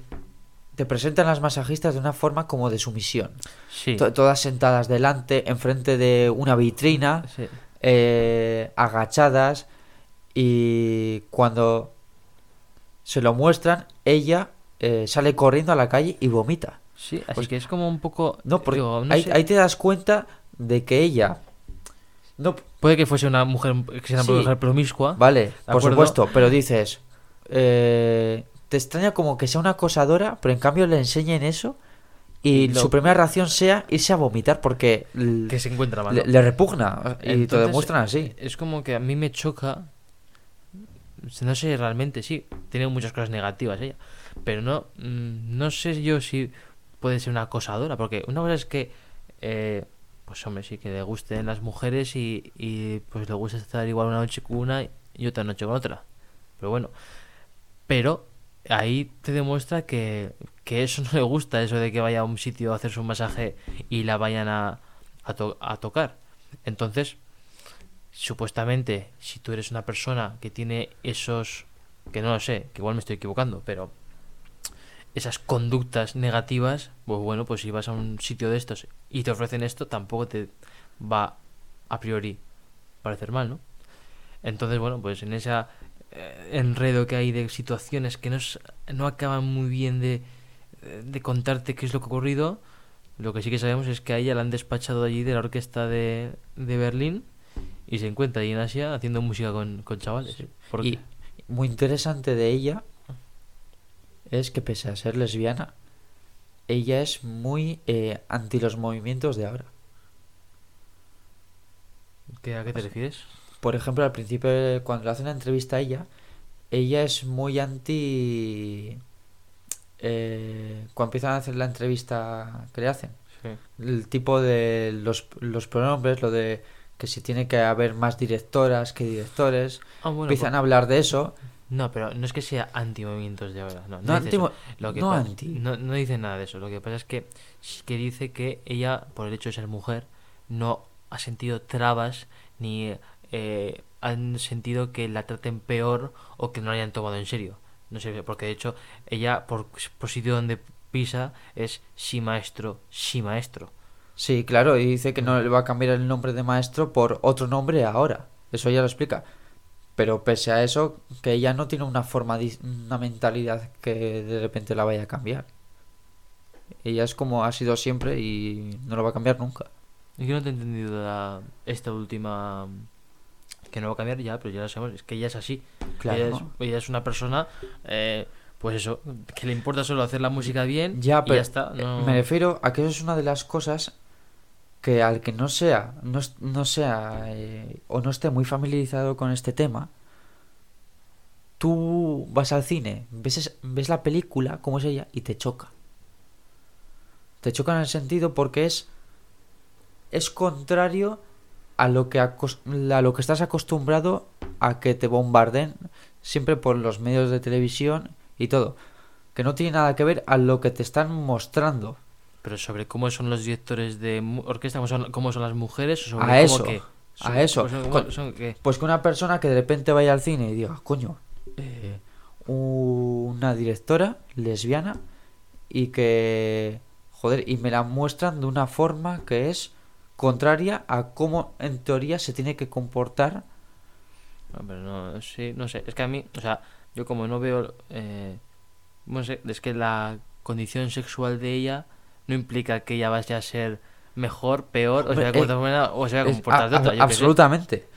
te presentan las masajistas de una forma como de sumisión. Sí. To- todas sentadas delante, enfrente de una vitrina, Sí. eh, agachadas y cuando se lo muestran, ella eh, sale corriendo a la calle y vomita. Sí, así Pues- que es como un poco... No, porque digo, no ahí, te das cuenta de que ella No, Puede que fuese una mujer que sea una Sí. mujer promiscua. vale, ¿de por acuerdo? supuesto, pero dices, eh, te extraña como que sea una acosadora, pero en cambio le enseñen eso y Lo- su primera reacción sea irse a vomitar porque l- Que se encuentra mal. le, repugna y te lo Entonces, demuestran así. Es como que a mí me choca. No sé realmente, sí, tiene muchas cosas negativas ella. Pero no, mm, no sé yo si puede ser una acosadora. Porque una cosa es que, eh, pues hombre, sí, que le gusten las mujeres y, y pues le gusta estar igual una noche con una y otra noche con otra. Pero bueno, pero ahí te demuestra que, que eso no le gusta, eso de que vaya a un sitio a hacerse un masaje y la vayan a, a, a tocar. Entonces, supuestamente, si tú eres una persona que tiene esos, que no lo sé, que igual me estoy equivocando, pero esas conductas negativas, pues bueno, pues si vas a un sitio de estos y te ofrecen esto, tampoco te va a priori parecer mal, ¿no? Entonces, bueno, pues en ese enredo que hay de situaciones que no, s- no acaban muy bien de, de contarte qué es lo que ha ocurrido, lo que sí que sabemos es que a ella la han despachado de allí de la orquesta de, de Berlín y se encuentra ahí en Asia haciendo música con, con chavales. Y muy interesante de ella es que pese a ser lesbiana, ella es muy eh, anti los movimientos de ahora. ¿qué- ¿A qué te refieres? Por ejemplo, al principio, cuando le hacen una entrevista a ella, ella es muy anti... eh, cuando empiezan a hacer la entrevista que le hacen, Sí. el tipo de los, los pronombres, lo de que si tiene que haber más directoras que directores, Ah, bueno, empiezan pues- a hablar de eso. No, pero no es que sea anti-movimientos de ahora. No, no, No, anti- Lo que no anti. No, no dice nada de eso. Lo que pasa es que que dice que ella, por el hecho de ser mujer, no ha sentido trabas ni eh, han sentido que la traten peor o que no la hayan tomado en serio. No sé, porque de hecho ella, por, por sitio donde pisa, es sí maestro, sí maestro. Sí, claro, y dice que no le va a cambiar el nombre de maestro por otro nombre ahora. Eso ya lo explica. Pero pese a eso, que ella no tiene una forma, una mentalidad que de repente la vaya a cambiar. Ella es como ha sido siempre y no lo va a cambiar nunca. Yo no te he entendido la- esta última que no va a cambiar ya, pero ya lo sabemos, es que ella es así. Claro. Ella, es, ella es una persona, eh, pues eso, que le importa solo hacer la música bien Ya, y pero ya está. eh, no- me refiero a que eso es una de las cosas que al que no sea, no, no sea eh, o no esté muy familiarizado con este tema, tú vas al cine, ves, es- ves la película, como es ella, y te choca. Te choca en el sentido porque es es contrario a lo que a lo que estás acostumbrado a que te bombarden siempre por los medios de televisión y todo que no tiene nada que ver a lo que te están mostrando Pero sobre cómo son los directores de orquesta, cómo son, cómo son las mujeres, o sobre a cómo eso a eso pues, ¿cómo Con- son qué? pues que una persona que de repente vaya al cine y diga coño eh, una directora lesbiana y que joder y me la muestran de una forma que es contraria a cómo en teoría se tiene que comportar No, pero no, sí, no sé, es que a mí, o sea, yo como no veo, eh, no sé, es que la condición sexual de ella no implica que ella vaya a ser mejor, peor, o sea, eh, o sea, comportar de otra, yo absolutamente.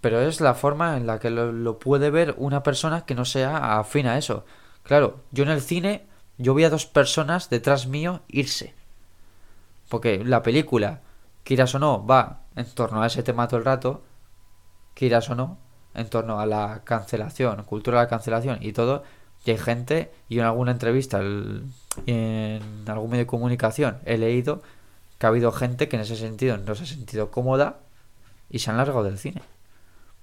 Pero es la forma en la que lo, lo puede ver una persona que no sea afín a eso. Claro, yo en el cine, yo vi a dos personas detrás mío irse. Porque la película, quieras o no, va en torno a ese tema todo el rato, quieras o no, en torno a la cancelación, cultura de la cancelación y todo. Y hay gente, y en alguna entrevista, en algún medio de comunicación, he leído que ha habido gente que en ese sentido no se ha sentido cómoda y se han largado del cine.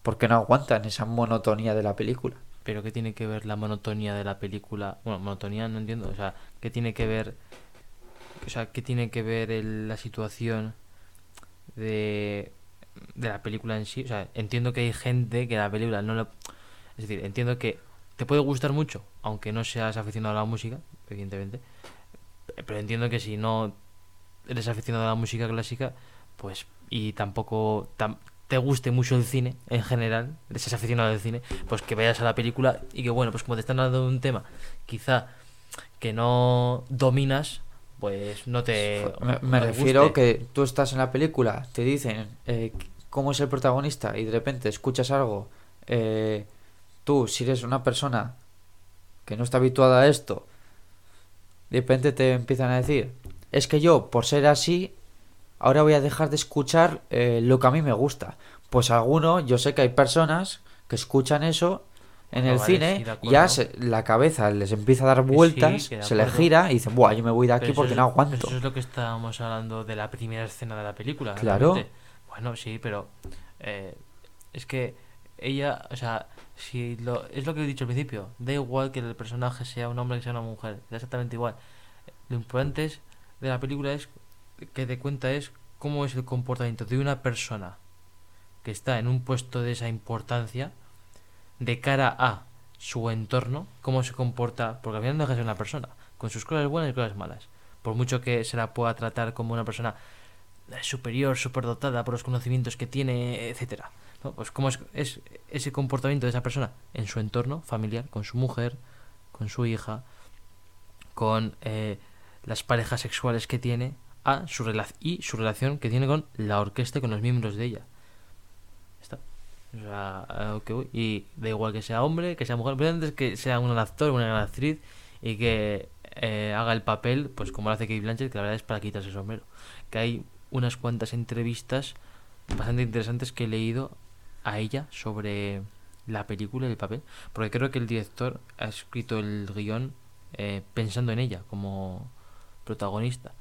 Porque no aguantan esa monotonía de la película. Pero ¿qué tiene que ver la monotonía de la película? Bueno, monotonía no entiendo, o sea, ¿qué tiene que ver, o sea, qué tiene que ver el- la situación de, de la película en sí? O sea, entiendo que hay gente que la película no lo... Es decir, entiendo que te puede gustar mucho, aunque no seas aficionado a la música, evidentemente, pero entiendo que si no eres aficionado a la música clásica, pues, y tampoco tam- te guste mucho el cine en general, eres aficionado al cine, pues que vayas a la película y que bueno, pues como te están dando un tema, quizá que no dominas, pues no te... Me, no me te refiero guste. que tú estás en la película, te dicen eh, cómo es el protagonista y de repente escuchas algo, eh, tú, si eres una persona que no está habituada a esto, de repente te empiezan a decir, es que yo, por ser así, ahora voy a dejar de escuchar eh, lo que a mí me gusta. Pues alguno, yo sé que hay personas que escuchan eso en Ah, el vale, cine sí, ya se- la cabeza les empieza a dar sí, vueltas, se les gira y dicen, buah, yo me voy de aquí Pero porque es- no aguanto. Eso es lo que estábamos hablando de la primera escena de la película. Claro. realmente. Bueno, sí, pero eh, es que ella, o sea, si lo, es lo que he dicho al principio, da igual que el personaje sea un hombre que sea una mujer, da exactamente igual. Lo importante es, de la película es que te cuenta es cómo es el comportamiento de una persona que está en un puesto de esa importancia de cara a su entorno, cómo se comporta, porque al final no deja de ser una persona, con sus cosas buenas y cosas malas. Por mucho que se la pueda tratar como una persona superior, superdotada por los conocimientos que tiene, etcétera. Pues cómo es, es ese comportamiento de esa persona en su entorno familiar, con su mujer, con su hija, con eh, las parejas sexuales que tiene a su y su relación que tiene con la orquesta con los miembros de ella. O sea. Y da igual que sea hombre, que sea mujer, importante es que sea un actor, una actriz y que eh, haga el papel, pues como lo hace Kate Blanchett, que la verdad es para quitarse el sombrero. Que hay unas cuantas entrevistas bastante interesantes que he leído a ella sobre la película y el papel, porque creo que el director ha escrito el guion eh, pensando en ella como protagonista.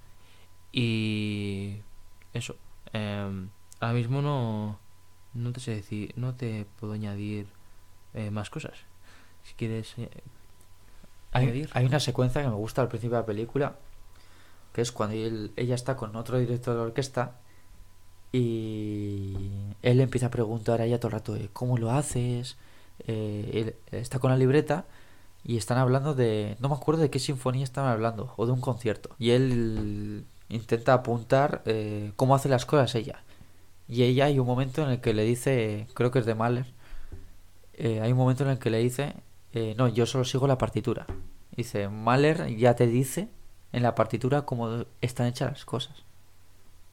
Y eso, em, ahora mismo no, no te sé decir, no te puedo añadir eh, más cosas. Si quieres eh, Hay, añadir. hay una secuencia que me gusta al principio de la película, que es cuando él- ella está con otro director de orquesta y él empieza a preguntar a ella todo el rato, de, ¿cómo lo haces? Eh, él está con la libreta y están hablando de, no me acuerdo de qué sinfonía estaban hablando, o de un concierto. Y él intenta apuntar eh, cómo hace las cosas ella. Y ella hay un momento en el que le dice, creo que es de Mahler, eh, hay un momento en el que le dice, eh, no, yo solo sigo la partitura. Dice, Mahler ya te dice en la partitura cómo están hechas las cosas.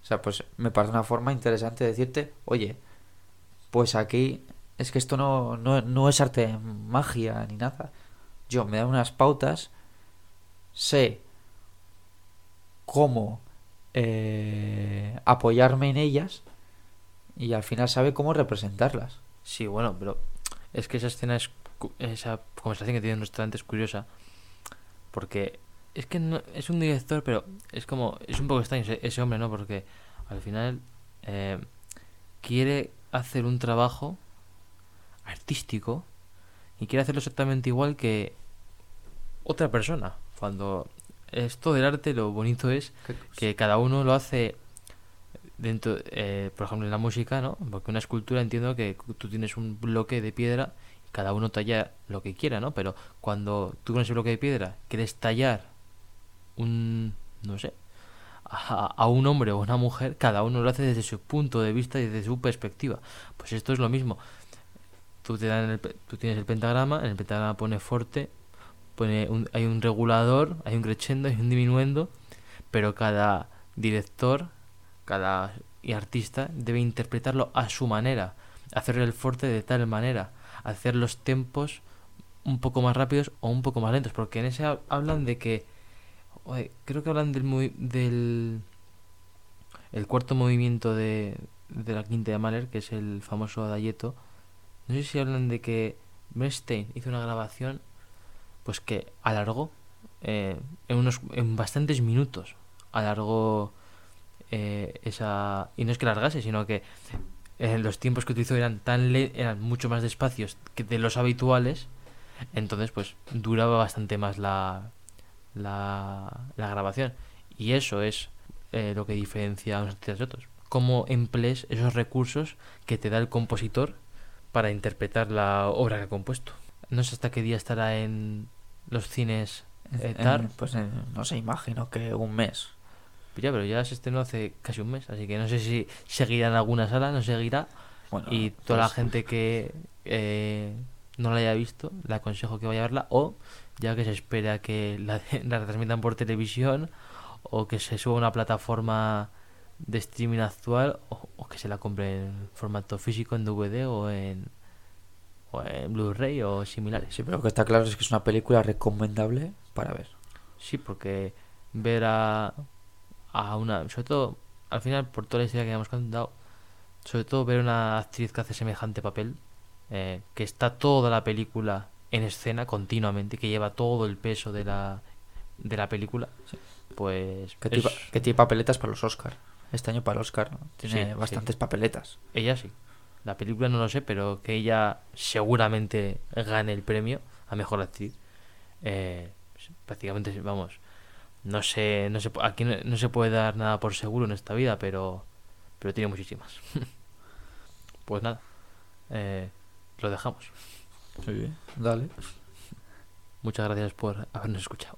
O sea, pues me parece una forma interesante de decirte, oye, pues aquí es que esto no, no, no es arte magia ni nada. Yo me dan unas pautas, sé cómo eh, apoyarme en ellas y al final sabe cómo representarlas. Sí, bueno, pero es que esa escena es esa conversación que tiene en un restaurante es curiosa porque es que no, es un director, pero es como es un poco extraño ese, ese hombre, ¿no? Porque al final eh, quiere hacer un trabajo artístico y quiere hacerlo exactamente igual que otra persona. Cuando esto del arte lo bonito es que cada uno lo hace dentro, eh, por ejemplo, en la música, ¿no? Porque una escultura entiendo que tú tienes un bloque de piedra cada uno talla lo que quiera, ¿no? Pero cuando tú con ese bloque de piedra quieres tallar un, no sé, a, un hombre o una mujer, cada uno lo hace desde su punto de vista y desde su perspectiva. Pues esto es lo mismo. Tú, te dan el tú tienes el pentagrama, en el pentagrama pone forte, pone un- hay un regulador, hay un crescendo, hay un diminuendo, pero cada director, cada artista debe interpretarlo a su manera, hacer el forte de tal manera, hacer los tempos un poco más rápidos o un poco más lentos, porque en ese ha- hablan de que, creo que hablan del, movi- del el cuarto movimiento de, de la quinta de Mahler, que es el famoso Adagietto, no sé si hablan de que Bernstein hizo una grabación pues que alargó eh, en unos en bastantes minutos alargó eh, esa y no es que largase sino que eh, los tiempos que utilizó eran tan le- eran mucho más despacios que de los habituales entonces pues duraba bastante más la la, la grabación y eso es eh, lo que diferencia a unos artistas de otros cómo emplees esos recursos que te da el compositor para interpretar la obra que ha compuesto no sé hasta qué día estará en los cines eh, En- TAR. pues en- no sé, imagino que un mes. Ya, pero ya se estrenó hace casi un mes, así que no sé si seguirá en alguna sala, no seguirá. Bueno, y toda la pues- gente que eh, no la haya visto, le aconsejo que vaya a verla. O ya que se espera que la, la transmitan por televisión o que se suba a una plataforma de streaming actual o, o que se la compre en formato físico en DVD o en o en Blu-ray o similares. Sí, pero lo que está claro es que es una película recomendable para ver. Sí, porque ver a, a una. Sobre todo, al final, por toda la historia que hemos contado, sobre todo ver una actriz que hace semejante papel, eh, que está toda la película en escena continuamente, que lleva todo el peso de la, de la película, pues. Que es- tiene, que tiene papeletas para los Oscar. Este año para el Oscar, ¿no? Tiene Sí, bastantes sí. papeletas. Ella sí. La película no lo sé, pero que ella seguramente gane el premio a mejor actriz. Eh, prácticamente, vamos, no sé, no se, pu- aquí no, no se puede dar nada por seguro en esta vida, pero, pero tiene muchísimas. pues nada, eh, lo dejamos. Muy bien. Dale. Muchas gracias por habernos escuchado.